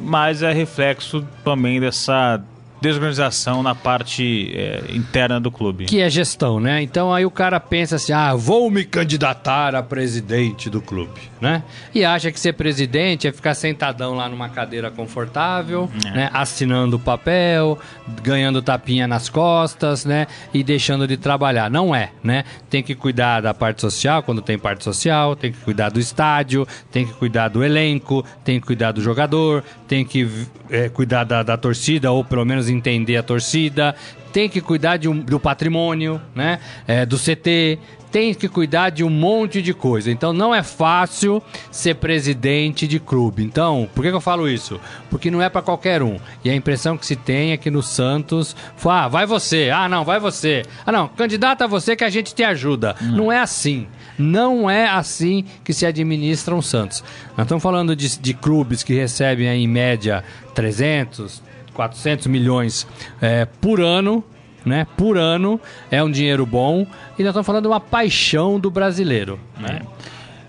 Mas é reflexo também dessa desorganização na parte é, interna do clube. Que é gestão, né? Então aí o cara pensa assim: ah, vou me candidatar a presidente do clube, né? E acha que ser presidente é ficar sentadão lá numa cadeira confortável, é. né? Assinando papel, ganhando tapinha nas costas, né? E deixando de trabalhar. Não é, né? Tem que cuidar da parte social quando tem parte social, tem que cuidar do estádio, tem que cuidar do elenco, tem que cuidar do jogador, tem que é, cuidar da, da torcida ou pelo menos entender a torcida, tem que cuidar um, do patrimônio, né? É, do CT, tem que cuidar de um monte de coisa. Então não é fácil ser presidente de clube. Então, por que, que eu falo isso? Porque não é para qualquer um. E a impressão que se tem é que no Santos, ah, vai você, ah, não, vai você. Ah, não, candidata a você que a gente te ajuda. Hum. Não é assim. Não é assim que se administra um Santos. Nós estamos falando de, de clubes que recebem aí, em média 300, 400 milhões é, por ano, né? Por ano é um dinheiro bom e nós estamos falando de uma paixão do brasileiro, né?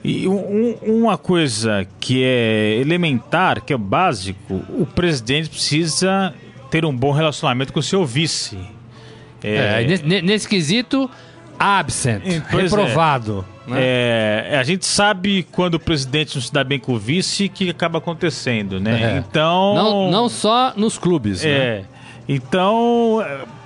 E um, uma coisa que é elementar, que é básico, o presidente precisa ter um bom relacionamento com o seu vice. É, é nesse, nesse quesito, absent, pois é. reprovado. É. Né? É, a gente sabe quando o presidente não se dá bem com o vice que acaba acontecendo, né? É. Então. Não, não só nos clubes, é. Né? Então.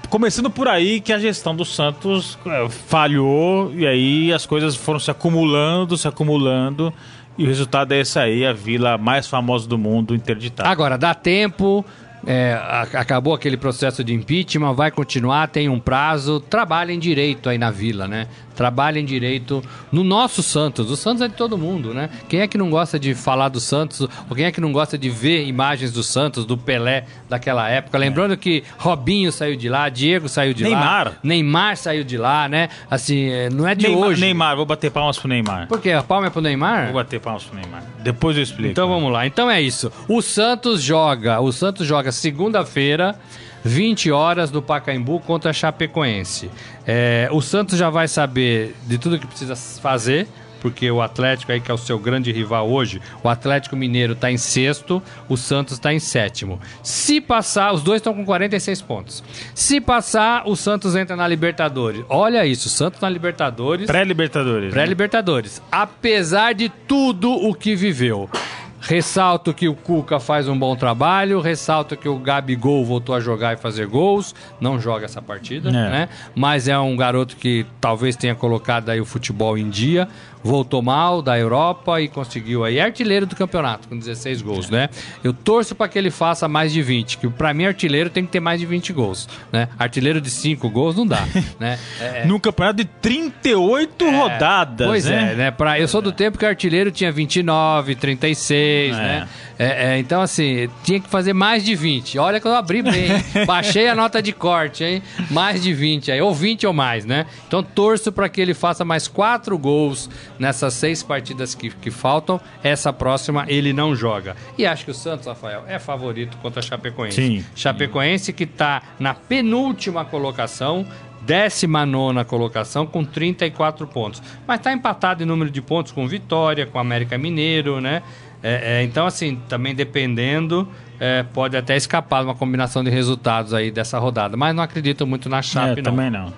Começando por aí que a gestão do Santos é, falhou e aí as coisas foram se acumulando, se acumulando e o resultado é esse aí, a vila mais famosa do mundo interditada. Agora, dá tempo, é, acabou aquele processo de impeachment, vai continuar, tem um prazo, trabalhem direito aí na vila, né? Trabalhem direito no nosso Santos. O Santos é de todo mundo, né? Quem é que não gosta de falar do Santos? Ou quem é que não gosta de ver imagens do Santos, do Pelé daquela época? Lembrando que Robinho saiu de lá, Diego saiu de Neymar. lá. Neymar saiu de lá, né? Assim, é, não é de Neymar, hoje. Neymar, vou bater palmas pro Neymar. Por quê? A palma é pro Neymar? Vou bater palmas pro Neymar. Depois eu explico. Então vamos lá. Então é isso. O Santos joga. O Santos joga segunda-feira. 20 horas no Pacaembu contra a Chapecoense. É, o Santos já vai saber de tudo que precisa fazer, porque o Atlético aí que é o seu grande rival hoje, o Atlético Mineiro está em sexto, o Santos está em sétimo. Se passar, os dois estão com 46 pontos. Se passar, o Santos entra na Libertadores. Olha isso, o Santos na Libertadores. Pré-Libertadores. Né? Pré-Libertadores. Né? Apesar de tudo o que viveu. Ressalto que o Cuca faz um bom trabalho, ressalto que o Gabigol voltou a jogar e fazer gols, não joga essa partida, é. né? Mas é um garoto que talvez tenha colocado aí o futebol em dia voltou mal da Europa e conseguiu aí artilheiro do campeonato com 16 gols, né? Eu torço para que ele faça mais de 20, que para mim artilheiro tem que ter mais de 20 gols, né? Artilheiro de 5 gols não dá, né? É, Num campeonato de 38 é, rodadas, Pois né? é, né? Pra, eu sou do tempo que artilheiro tinha 29, 36, é. né? É, é, então, assim, tinha que fazer mais de 20. Olha que eu abri bem, baixei a nota de corte, hein? Mais de 20 aí, ou 20 ou mais, né? Então torço para que ele faça mais 4 gols nessas seis partidas que, que faltam. Essa próxima ele não joga. E acho que o Santos, Rafael, é favorito contra a Chapecoense. Sim. Chapecoense que está na penúltima colocação 19 colocação com 34 pontos. Mas está empatado em número de pontos com Vitória, com América Mineiro, né? É, é, então, assim, também dependendo, é, pode até escapar uma combinação de resultados aí dessa rodada. Mas não acredito muito na Chape, É, não. também não.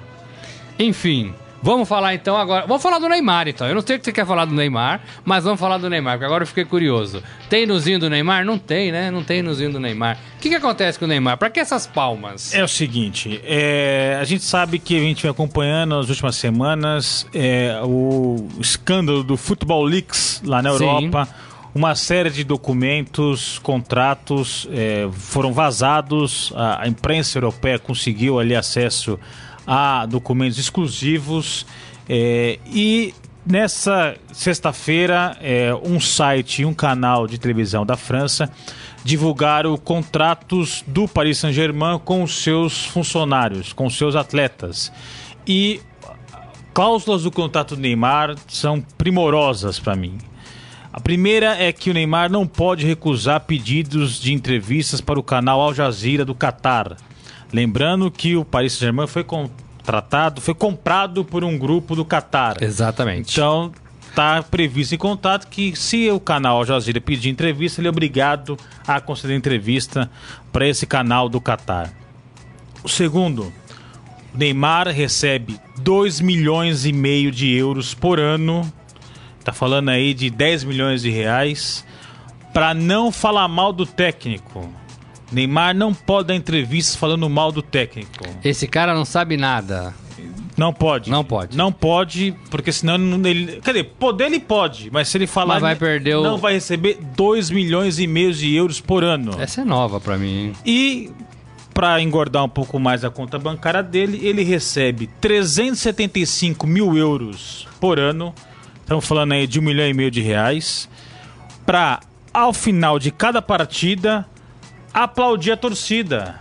Enfim, vamos falar então agora. Vamos falar do Neymar, então. Eu não sei o que você quer falar do Neymar, mas vamos falar do Neymar, porque agora eu fiquei curioso. Tem nozinho do Neymar? Não tem, né? Não tem nozinho do Neymar. O que, que acontece com o Neymar? Pra que essas palmas? É o seguinte, é, a gente sabe que a gente vem acompanhando nas últimas semanas é, o escândalo do Football Leaks lá na Sim. Europa. Uma série de documentos, contratos é, foram vazados. A, a imprensa europeia conseguiu ali acesso a documentos exclusivos. é, e nessa sexta-feira, é, um site e um canal de televisão da França divulgaram contratos do Paris Saint-Germain com os seus funcionários, com os seus atletas. E cláusulas do contrato do Neymar são primorosas para mim. A primeira é que o Neymar não pode recusar pedidos de entrevistas para o canal Al Jazeera do Catar. Lembrando que o Paris Saint-Germain foi contratado, foi comprado por um grupo do Catar. Exatamente. Então, está previsto em contrato que se o canal Al Jazeera pedir entrevista, ele é obrigado a conceder entrevista para esse canal do Catar. O segundo, o Neymar recebe 2 milhões e meio de euros por ano, tá falando aí de 10 milhões de reais, para não falar mal do técnico. Neymar não pode dar entrevistas falando mal do técnico. Esse cara não sabe nada. Não pode. Não pode. Não pode, porque senão não- ele. Quer dizer, poder ele pode, mas se ele falar. Mas vai perder o- Não vai receber 2 milhões e meio de euros por ano. Essa é nova pra mim. hein? E para engordar um pouco mais a conta bancária dele, ele recebe 375 mil euros por ano. Estamos falando aí de um milhão e meio de reais. Para, ao final de cada partida, aplaudir a torcida.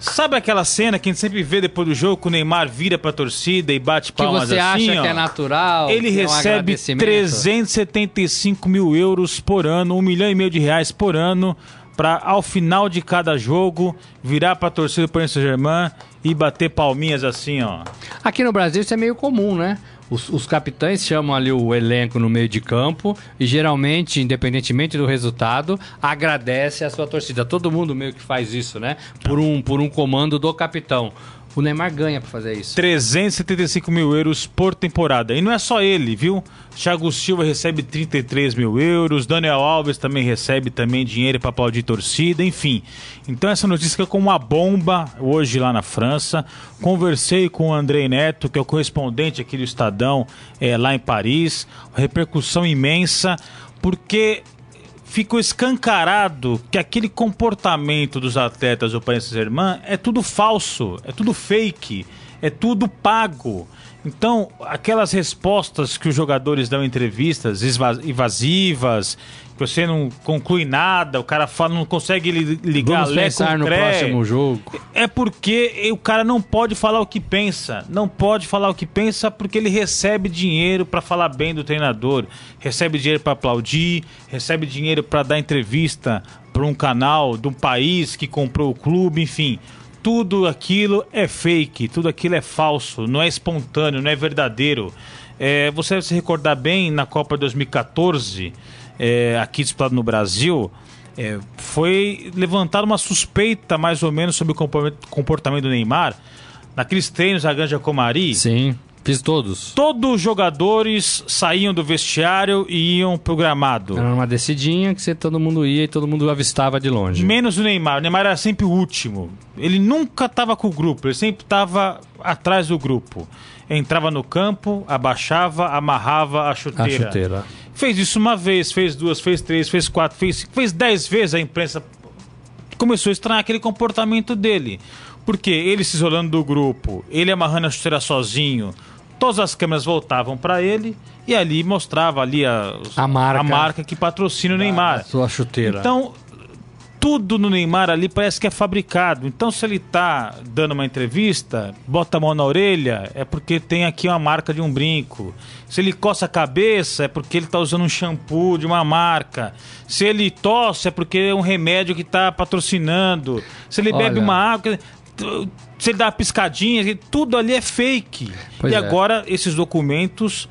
Sabe aquela cena que a gente sempre vê depois do jogo que o Neymar vira pra torcida e bate Que palmas você assim, acha ó? que é natural. Ele que é um recebe agradecimento. 375 mil euros por ano, um milhão e meio de reais por ano, para ao final de cada jogo virar para a torcida do Paris Saint-Germain e bater palminhas assim, ó. Aqui no Brasil isso é meio comum, né? Os, os capitães chamam ali o elenco no meio de campo e geralmente, independentemente do resultado, agradece a sua torcida. Todo mundo meio que faz isso, né? Por um, por um comando do capitão. O Neymar ganha pra fazer isso. 375 mil euros por temporada. E não é só ele, viu? Thiago Silva recebe 33 mil euros, Daniel Alves também recebe também dinheiro para aplaudir torcida, enfim. Então essa notícia é como uma bomba hoje lá na França. Conversei com o Andrei Neto, que é o correspondente aqui do Estadão, é, lá em Paris. Repercussão imensa, porque ficou escancarado que aquele comportamento dos atletas do Paris Saint-Germain é tudo falso, é tudo fake, é tudo pago. Então, aquelas respostas que os jogadores dão em entrevistas evasivas, você não conclui nada, o cara fala, não consegue li- ligar Vamos lé pensar com no próximo jogo. É porque o cara não pode falar o que pensa. Não pode falar o que pensa porque ele recebe dinheiro para falar bem do treinador, recebe dinheiro para aplaudir, recebe dinheiro para dar entrevista para um canal de um país que comprou o clube, enfim. Tudo aquilo é fake, tudo aquilo é falso, não é espontâneo, não é verdadeiro. É, você deve se recordar bem na Copa 2014, é, aqui disputado no Brasil, é, foi levantada uma suspeita mais ou menos sobre o comportamento- do Neymar naqueles treinos da Ganja Comari. Sim, fiz todos. Todos os jogadores saíam do vestiário e iam pro gramado. Era uma descidinha que você, todo mundo ia e todo mundo avistava de longe. Menos o Neymar. O Neymar era sempre o último. Ele nunca estava com o grupo, ele sempre estava atrás do grupo. Entrava no campo, abaixava, amarrava a A chuteira. Fez isso uma vez, fez duas, fez três, fez quatro, fez cinco, fez dez vezes a imprensa começou a estranhar aquele comportamento dele. Porque ele se isolando do grupo, ele amarrando a chuteira sozinho, todas as câmeras voltavam para ele e ali mostrava ali a, A marca. a marca que patrocina o Neymar. Sua chuteira. Então, tudo no Neymar ali parece que é fabricado. Então, se ele tá dando uma entrevista, bota a mão na orelha, é porque tem aqui uma marca de um brinco. Se ele coça a cabeça, é porque ele tá usando um shampoo de uma marca. Se ele tosse, é porque é um remédio que tá patrocinando. Se ele bebe Olha. uma água. se ele dá uma piscadinha, tudo ali é fake. Pois e é. agora esses documentos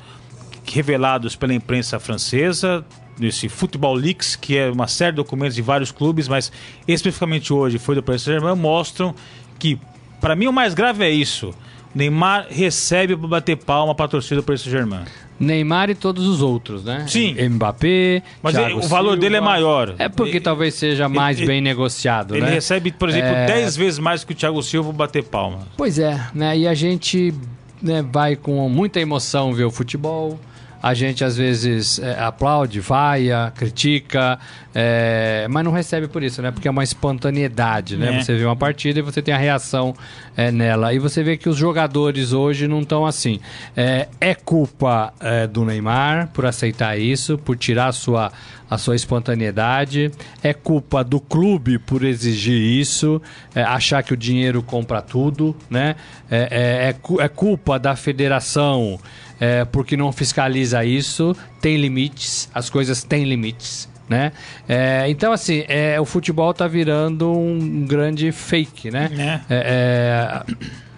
revelados pela imprensa francesa, nesse Football Leaks, que é uma série de documentos de vários clubes, mas especificamente hoje foi do Paris Saint-Germain, mostram que, para mim, o mais grave é isso. Neymar recebe para bater palma para a torcida do Paris Saint-Germain. Neymar e todos os outros, né? Sim. Mbappé. Mas ele- o valor Silva. dele é maior. É porque Ele- talvez seja mais ele- bem negociado, Ele né? recebe, por exemplo, É. 10 vezes mais que o Thiago Silva bater palma. Pois é, né? E a gente né, vai com muita emoção ver o futebol. A gente às vezes é, aplaude, vaia, critica, é, mas não recebe por isso, né? Porque é uma espontaneidade, né? É. Você vê uma partida e você tem a reação é, nela. E você vê que os jogadores hoje não estão assim. É, é culpa é, do Neymar por aceitar isso, por tirar a sua, a sua espontaneidade. É culpa do clube por exigir isso, é, achar que o dinheiro compra tudo, né? É, é culpa da federação é, porque não fiscaliza isso. Tem limites, as coisas têm limites. Né? É, então, assim, é, o futebol tá virando um grande fake, né? É.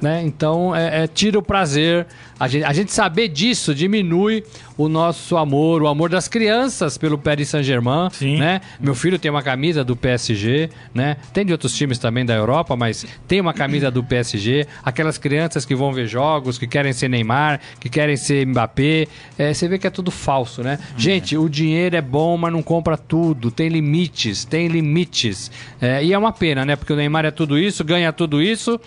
Né? Então, é, é, tira o prazer. A gente, a gente saber disso diminui o nosso amor, o amor das crianças pelo Paris Saint-Germain, né? Meu filho tem uma camisa do PSG, né? Tem de outros times também da Europa, mas tem uma camisa do PSG. Aquelas crianças que vão ver jogos, que querem ser Neymar, que querem ser Mbappé. É, você vê que é tudo falso, né? Gente, o dinheiro é bom, mas não compra tudo. Tem limites, tem limites. É, e é uma pena, né? Porque o Neymar é tudo isso, ganha tudo isso.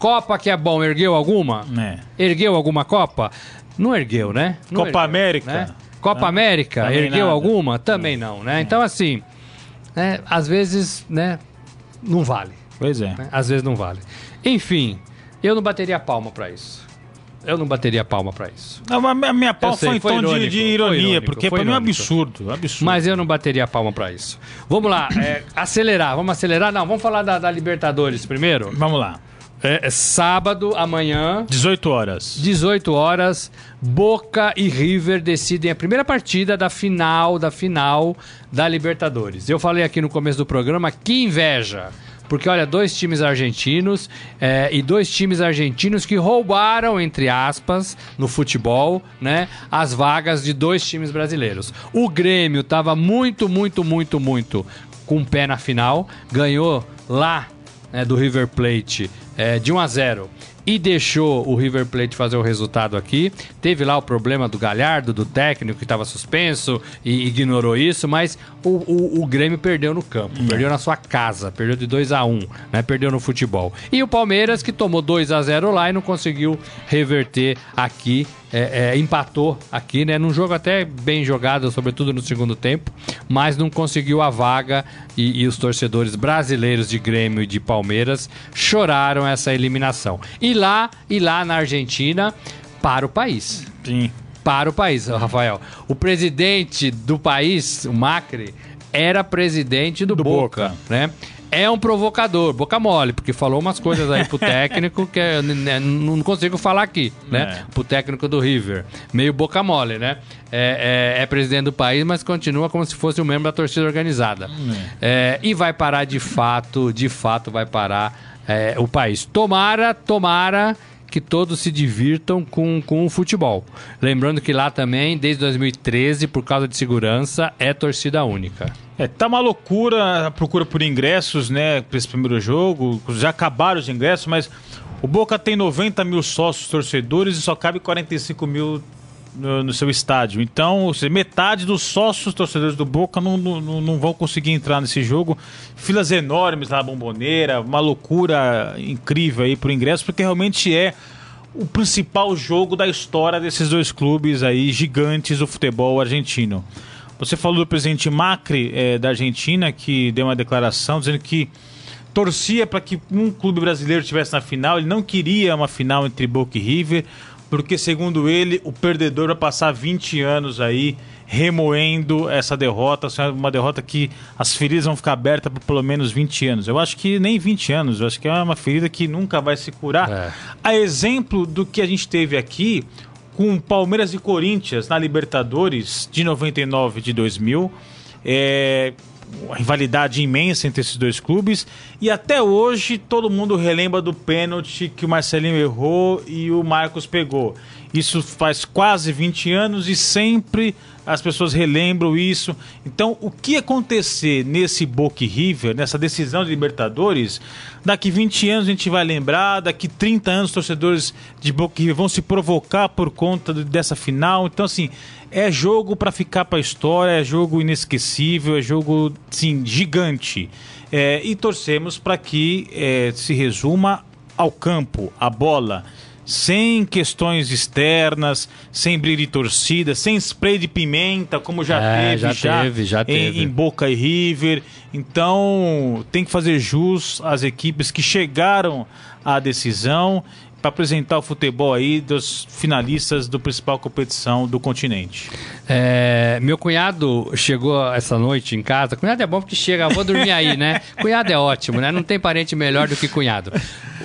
Copa que é bom, ergueu alguma? É. Ergueu alguma Copa? Não ergueu, né? Não Copa América? né? Copa Não. América, Também ergueu nada. alguma? Também não, né? Então, assim, né, às vezes, né, não vale. Pois é. né? Às vezes não vale. Enfim, eu não bateria palma pra isso. Eu não bateria palma pra isso. Não, a minha Eu sei, foi em tom de- irônico, de, foi ironia, irônico, porque foi pra mim é um absurdo. absurdo. Mas eu não bateria palma pra isso. Vamos lá, é, acelerar. Vamos acelerar? Não, vamos falar da, da Libertadores primeiro. Vamos lá. É, é sábado, amanhã, 18 horas. 18 horas, Boca e River decidem a primeira partida da final, da final da Libertadores. Eu falei aqui no começo do programa, que inveja. Porque, olha, dois times argentinos é, e dois times argentinos que roubaram, entre aspas, no futebol, né, as vagas de dois times brasileiros. O Grêmio estava muito, muito, muito, muito com o pé na final, ganhou lá né, do River Plate é, de 1 a 0 e deixou o River Plate fazer o resultado aqui. Teve lá o problema do Galhardo, do técnico que estava suspenso e ignorou isso, mas o, o- o Grêmio perdeu no campo, perdeu na sua casa, perdeu de 2 a 1 né, perdeu no futebol. E o Palmeiras que tomou 2 a 0 lá e não conseguiu reverter aqui é, é, empatou aqui, né? Num jogo até bem jogado, sobretudo no segundo tempo, mas não conseguiu a vaga e, e os torcedores brasileiros de Grêmio e de Palmeiras choraram essa eliminação. E lá, e lá na Argentina, para o país Sim. para o país, Rafael. O presidente do país, o Macri, era presidente do, Do Boca, Boca. né? É um provocador, boca mole, porque falou umas coisas aí pro técnico que eu não consigo falar aqui, né? É. Pro técnico do River. Meio boca mole, né? É, é- é presidente do país, mas continua como se fosse um membro da torcida organizada. É, e vai parar de fato, de fato vai parar é, o país. Tomara, tomara que todos se divirtam com, com o futebol. Lembrando que lá também, desde 2013, por causa de segurança, é torcida única. É, tá uma loucura a procura por ingressos, né, para esse primeiro jogo. Já acabaram os ingressos, mas o Boca tem 90 mil sócios torcedores e só cabe 45 mil no, no seu estádio. Então, metade dos sócios torcedores do Boca não, não, não vão conseguir entrar nesse jogo. Filas enormes lá na bomboneira, uma loucura incrível aí pro ingresso, porque realmente é o principal jogo da história desses dois clubes aí gigantes do futebol argentino. Você falou do presidente Macri eh, da Argentina, que deu uma declaração dizendo que torcia para que um clube brasileiro estivesse na final. Ele não queria uma final entre Boca e River, porque, segundo ele, o perdedor vai passar 20 anos aí remoendo essa derrota. Assim, Uma derrota que as feridas vão ficar abertas por pelo menos 20 anos. Eu acho que nem 20 anos, eu acho que é uma ferida que nunca vai se curar. É. A exemplo do que a gente teve aqui com Palmeiras e Corinthians na Libertadores de 99 e de 2000. É, uma rivalidade imensa entre esses dois clubes. E até hoje todo mundo relembra do pênalti que o Marcelinho errou e o Marcos pegou. Isso faz quase 20 anos e sempre as pessoas relembram isso. Então, o que acontecer nesse Boca River, nessa decisão de Libertadores, daqui 20 anos a gente vai lembrar, daqui 30 anos os torcedores de Boca vão se provocar por conta dessa final. Então, assim, é jogo para ficar para a história, é jogo inesquecível, é jogo, sim, gigante. É, e torcemos para que é, se resuma ao campo, à bola sem questões externas, sem brilho de torcida, sem spray de pimenta, como já é, teve já, já, teve, já em, em, Boca e River. Então tem que fazer jus às equipes que chegaram à decisão para apresentar o futebol aí dos finalistas do principal competição do continente. É, meu cunhado chegou essa noite em casa. Cunhado é bom porque chega, vou dormir aí, né? Cunhado é ótimo, né? Não tem parente melhor do que cunhado.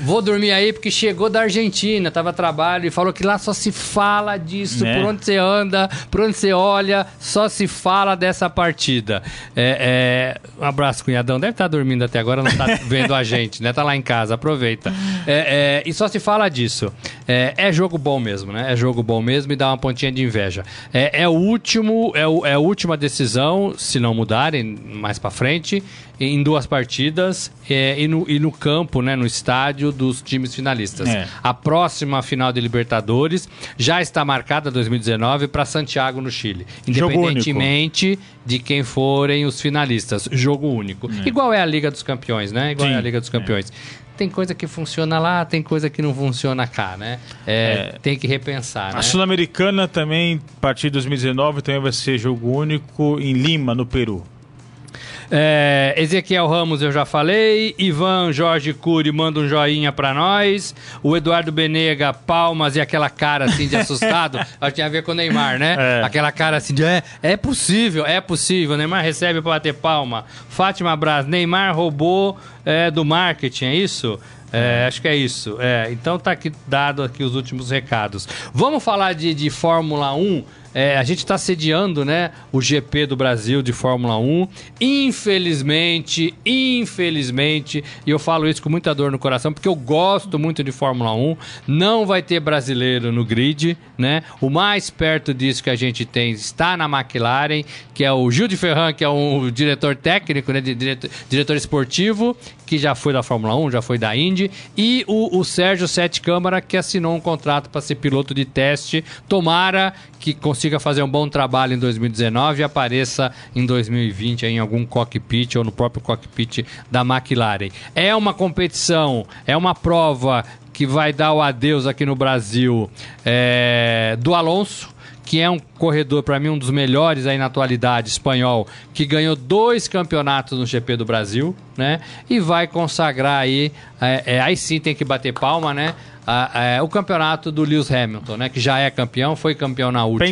Vou dormir aí porque chegou da Argentina, tava a trabalho e falou que lá só se fala disso, né? por onde você anda, por onde você olha, só se fala dessa partida. É, é, um abraço, cunhadão. Deve estar tá dormindo até agora, não tá vendo a gente, né? Tá lá em casa, aproveita. É, é, e só se fala disso. É, é, jogo bom mesmo, né? É jogo bom mesmo e dá uma pontinha de inveja. É, é o último, é, o, é a última decisão, se não mudarem mais para frente em duas partidas é, e, no, e no campo, né, no estádio dos times finalistas. É. A próxima final de Libertadores já está marcada 2019 para Santiago, no Chile. Independentemente de quem forem os finalistas. Jogo único. É. Igual é a Liga dos Campeões, né? Igual Sim. é a Liga dos Campeões tem coisa que funciona lá, tem coisa que não funciona cá, né? É, é, tem que repensar. A né? Sul-Americana também, a partir de 2019, também vai ser jogo único em Lima, no Peru. É, Ezequiel Ramos eu já falei. Ivan Jorge Cury manda um joinha pra nós. O Eduardo Benega, palmas e aquela cara assim de assustado. Acho que tinha a ver com o Neymar, né? É. Aquela cara assim de é, é possível, é possível. Neymar recebe pra bater palma. Fátima Braz, Neymar roubou é, do marketing, é isso? É, acho que é isso. É, então tá aqui dado aqui os últimos recados. Vamos falar de, de Fórmula 1. É, a gente está sediando né, o GP do Brasil de Fórmula 1. Infelizmente, infelizmente, e eu falo isso com muita dor no coração, porque eu gosto muito de Fórmula 1, não vai ter brasileiro no grid. Né? O mais perto disso que a gente tem está na McLaren, que é o Gil de Ferran, que é um diretor técnico, né, diretor, diretor esportivo, que já foi da Fórmula 1, já foi da Indy, e o, o Sérgio Sete Câmara, que assinou um contrato para ser piloto de teste. Tomara que consiga fazer um bom trabalho em 2019 e apareça em 2020 em algum cockpit ou no próprio cockpit da McLaren. É uma competição, é uma prova que vai dar o adeus aqui no Brasil é, do Alonso, que é um corredor, para mim, um dos melhores aí na atualidade, espanhol, que ganhou dois campeonatos no GP do Brasil, né? E vai consagrar aí, é, é, aí sim tem que bater palma, né? A, a, o campeonato do Lewis Hamilton, né? Que já é campeão, foi campeão na última.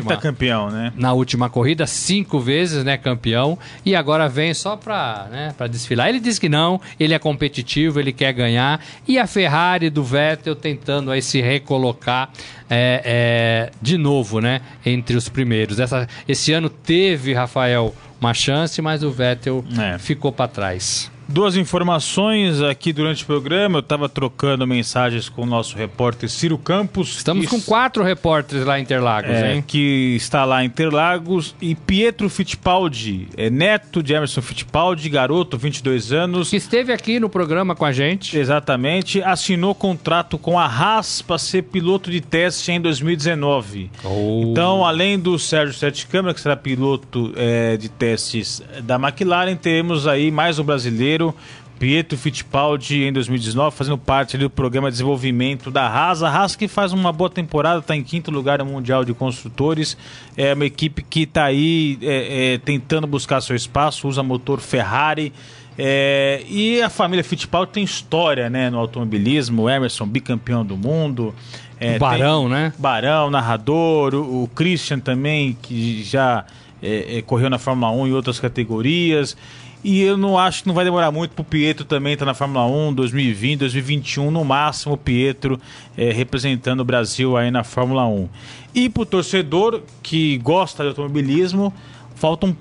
né? Na última corrida, cinco vezes, né? Campeão. E agora vem só para né, pra desfilar. Ele diz que não, ele é competitivo, ele quer ganhar. E a Ferrari do Vettel tentando aí se recolocar é, é, de novo, né? Entre os primeiros. Essa, esse ano teve, Rafael, uma chance, mas o Vettel é. ficou para trás. Duas informações aqui durante o programa. Eu estava trocando mensagens com o nosso repórter Ciro Campos. Estamos com quatro repórteres lá em Interlagos, é, hein? Que está lá em Interlagos. E Pietro Fittipaldi, é neto de Emerson Fittipaldi, garoto, 22 anos. Que esteve aqui no programa com a gente. Exatamente. Assinou contrato com a Haas para ser piloto de teste em 2019. Oh. Então, além do Sérgio Sete Câmara, que será piloto é, de testes da McLaren, temos aí mais um brasileiro brasileiro, Pietro Fittipaldi, em 2019, fazendo parte do programa de desenvolvimento da Haas. A Haas que faz uma boa temporada, está em quinto lugar no Mundial de Construtores. É uma equipe que está aí é, é, tentando buscar seu espaço, usa motor Ferrari. É, e a família Fittipaldi tem história né, no automobilismo. O Emerson, bicampeão do mundo. É, Barão, né? Barão, narrador. O, o Christian também, que já é, é, correu na Fórmula 1 e outras categorias. E eu não acho que não vai demorar muito para o Pietro também estar tá na Fórmula 1, 2020, 2021, no máximo o Pietro é, representando o Brasil aí na Fórmula 1. E para o torcedor que gosta de automobilismo, faltam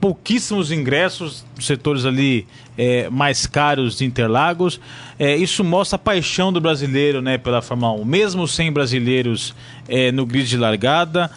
pouquíssimos ingressos, setores ali é, mais caros de Interlagos. É, isso mostra a paixão do brasileiro né, pela Fórmula 1. Mesmo sem brasileiros é, no grid de largada,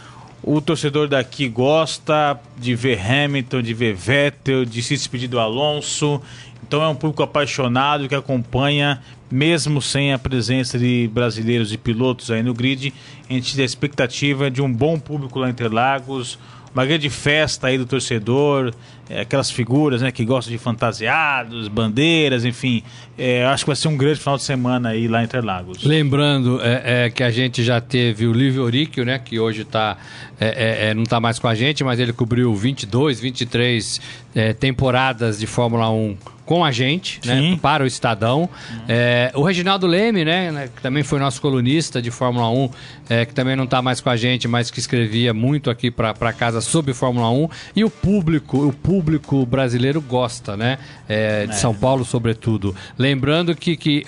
o torcedor daqui gosta de ver Hamilton, de ver Vettel, de se despedir do Alonso. Então é um público apaixonado que acompanha, mesmo sem a presença de brasileiros e pilotos aí no grid. A gente tem a expectativa de um bom público lá em Interlagos, uma grande festa aí do torcedor, é, aquelas figuras né, que gostam de fantasiados, bandeiras, enfim. É, acho que vai ser um grande final de semana aí lá em Interlagos. Lembrando é, é que a gente já teve o Livio Oríquio, né, que hoje tá, é, é, não está mais com a gente, mas ele cobriu 22, 23 temporadas de Fórmula 1 com a gente, né, para o Estadão. É, o Reginaldo Leme, né, né, que também foi nosso colunista de Fórmula 1, é, que também não está mais com a gente, mas que escrevia muito aqui para casa sobre Fórmula 1. E o público, o público brasileiro gosta, né, é, de é. São Paulo, sobretudo. Lembrando que, que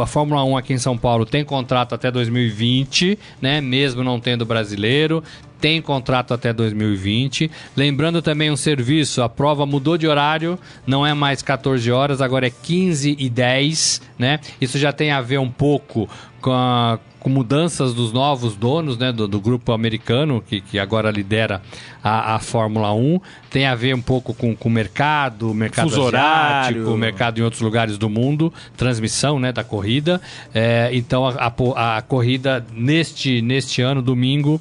a Fórmula 1 aqui em São Paulo tem contrato até 2020, né, mesmo não tendo brasileiro tem contrato até 2020. Lembrando também um serviço, a prova mudou de horário, não é mais 14 horas, agora é 15 e 10, né? Isso já tem a ver um pouco com, a, com mudanças dos novos donos, né, do, do grupo americano, que, que agora lidera a, a, Fórmula 1, tem a ver um pouco com o mercado, mercado Fuso asiático, horário. mercado em outros lugares do mundo, transmissão, né, da corrida. É, então, a, a, a corrida neste, neste ano, domingo,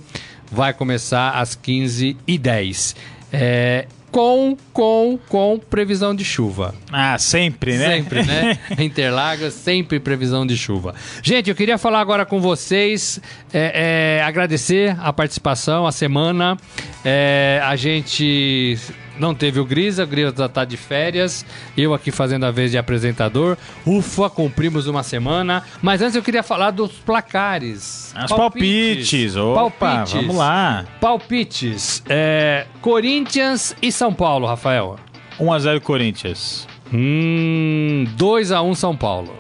vai começar às 15h10. É, com, com, com previsão de chuva. Ah, sempre, né? Sempre, né? Interlagos, sempre previsão de chuva. Gente, eu queria falar agora com vocês, é, é, agradecer a participação, a semana. É, a gente não teve o Grisa, o Grisa tá de férias. Eu aqui fazendo a vez de apresentador. Ufa, cumprimos uma semana. Mas antes eu queria falar dos placares. As palpites. palpites. Opa, palpites. vamos lá. Palpites. É, Corinthians e São Paulo, Rafael. 1x0 Corinthians. Hum, 2x1 São Paulo.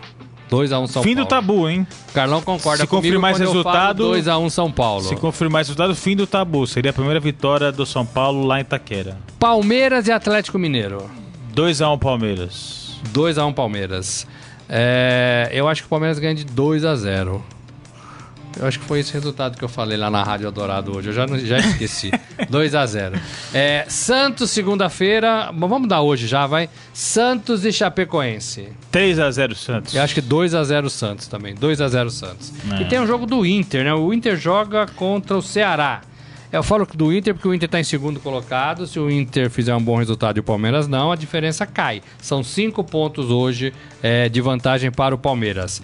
2x1 São fim Paulo. Fim do tabu, hein? Carlão concorda Se confirmar esse resultado. 2x1 São Paulo. Se confirmar esse resultado, fim do tabu. Seria a primeira vitória do São Paulo lá em Itaquera. Palmeiras e Atlético Mineiro. 2x1 Palmeiras. 2x1 Palmeiras. É, eu acho que o Palmeiras ganha de 2x0. Eu acho que foi esse resultado que eu falei lá na Rádio Adorado hoje. Eu já, já esqueci. 2 a 0 é, Santos, segunda-feira. Vamos dar hoje já, vai. Santos e Chapecoense. 3 a 0 Santos. Eu acho que 2 a 0 Santos também. 2 a 0 Santos. É. E tem um jogo do Inter, né? O Inter joga contra o Ceará. Eu falo do Inter porque o Inter está em segundo colocado. Se o Inter fizer um bom resultado e o Palmeiras não, a diferença cai. São cinco pontos hoje é, de vantagem para o Palmeiras.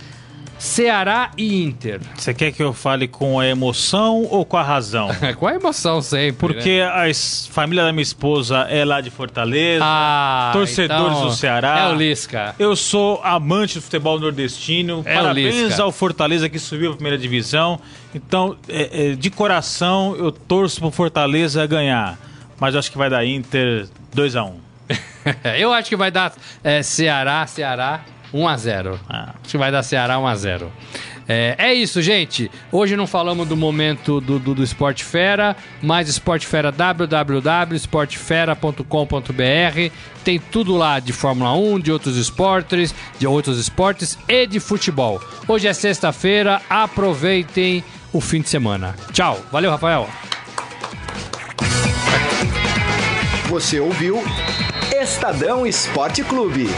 Ceará e Inter. Você quer que eu fale com a emoção ou com a razão? com a emoção sempre. Porque né? a família da minha esposa é lá de Fortaleza, ah, torcedores então, do Ceará. É o Lisca. Eu sou amante do futebol nordestino. É Parabéns ao Fortaleza que subiu a primeira divisão. Então, é, é, de coração, eu torço pro Fortaleza ganhar. Mas eu acho que vai dar Inter 2 a 1 Eu acho que vai dar é, Ceará, Ceará 1 a 0 ah. Acho que vai dar Ceará 1 a 0 é, é, isso, gente. Hoje não falamos do momento do, do, do Esporte Fera, mas Esporte Fera www.esportefera.com.br tem tudo lá de Fórmula 1, de outros esportes, de outros esportes e de futebol. Hoje é sexta-feira, aproveitem o fim de semana. Tchau, valeu, Rafael. Você ouviu Estadão Esporte Clube.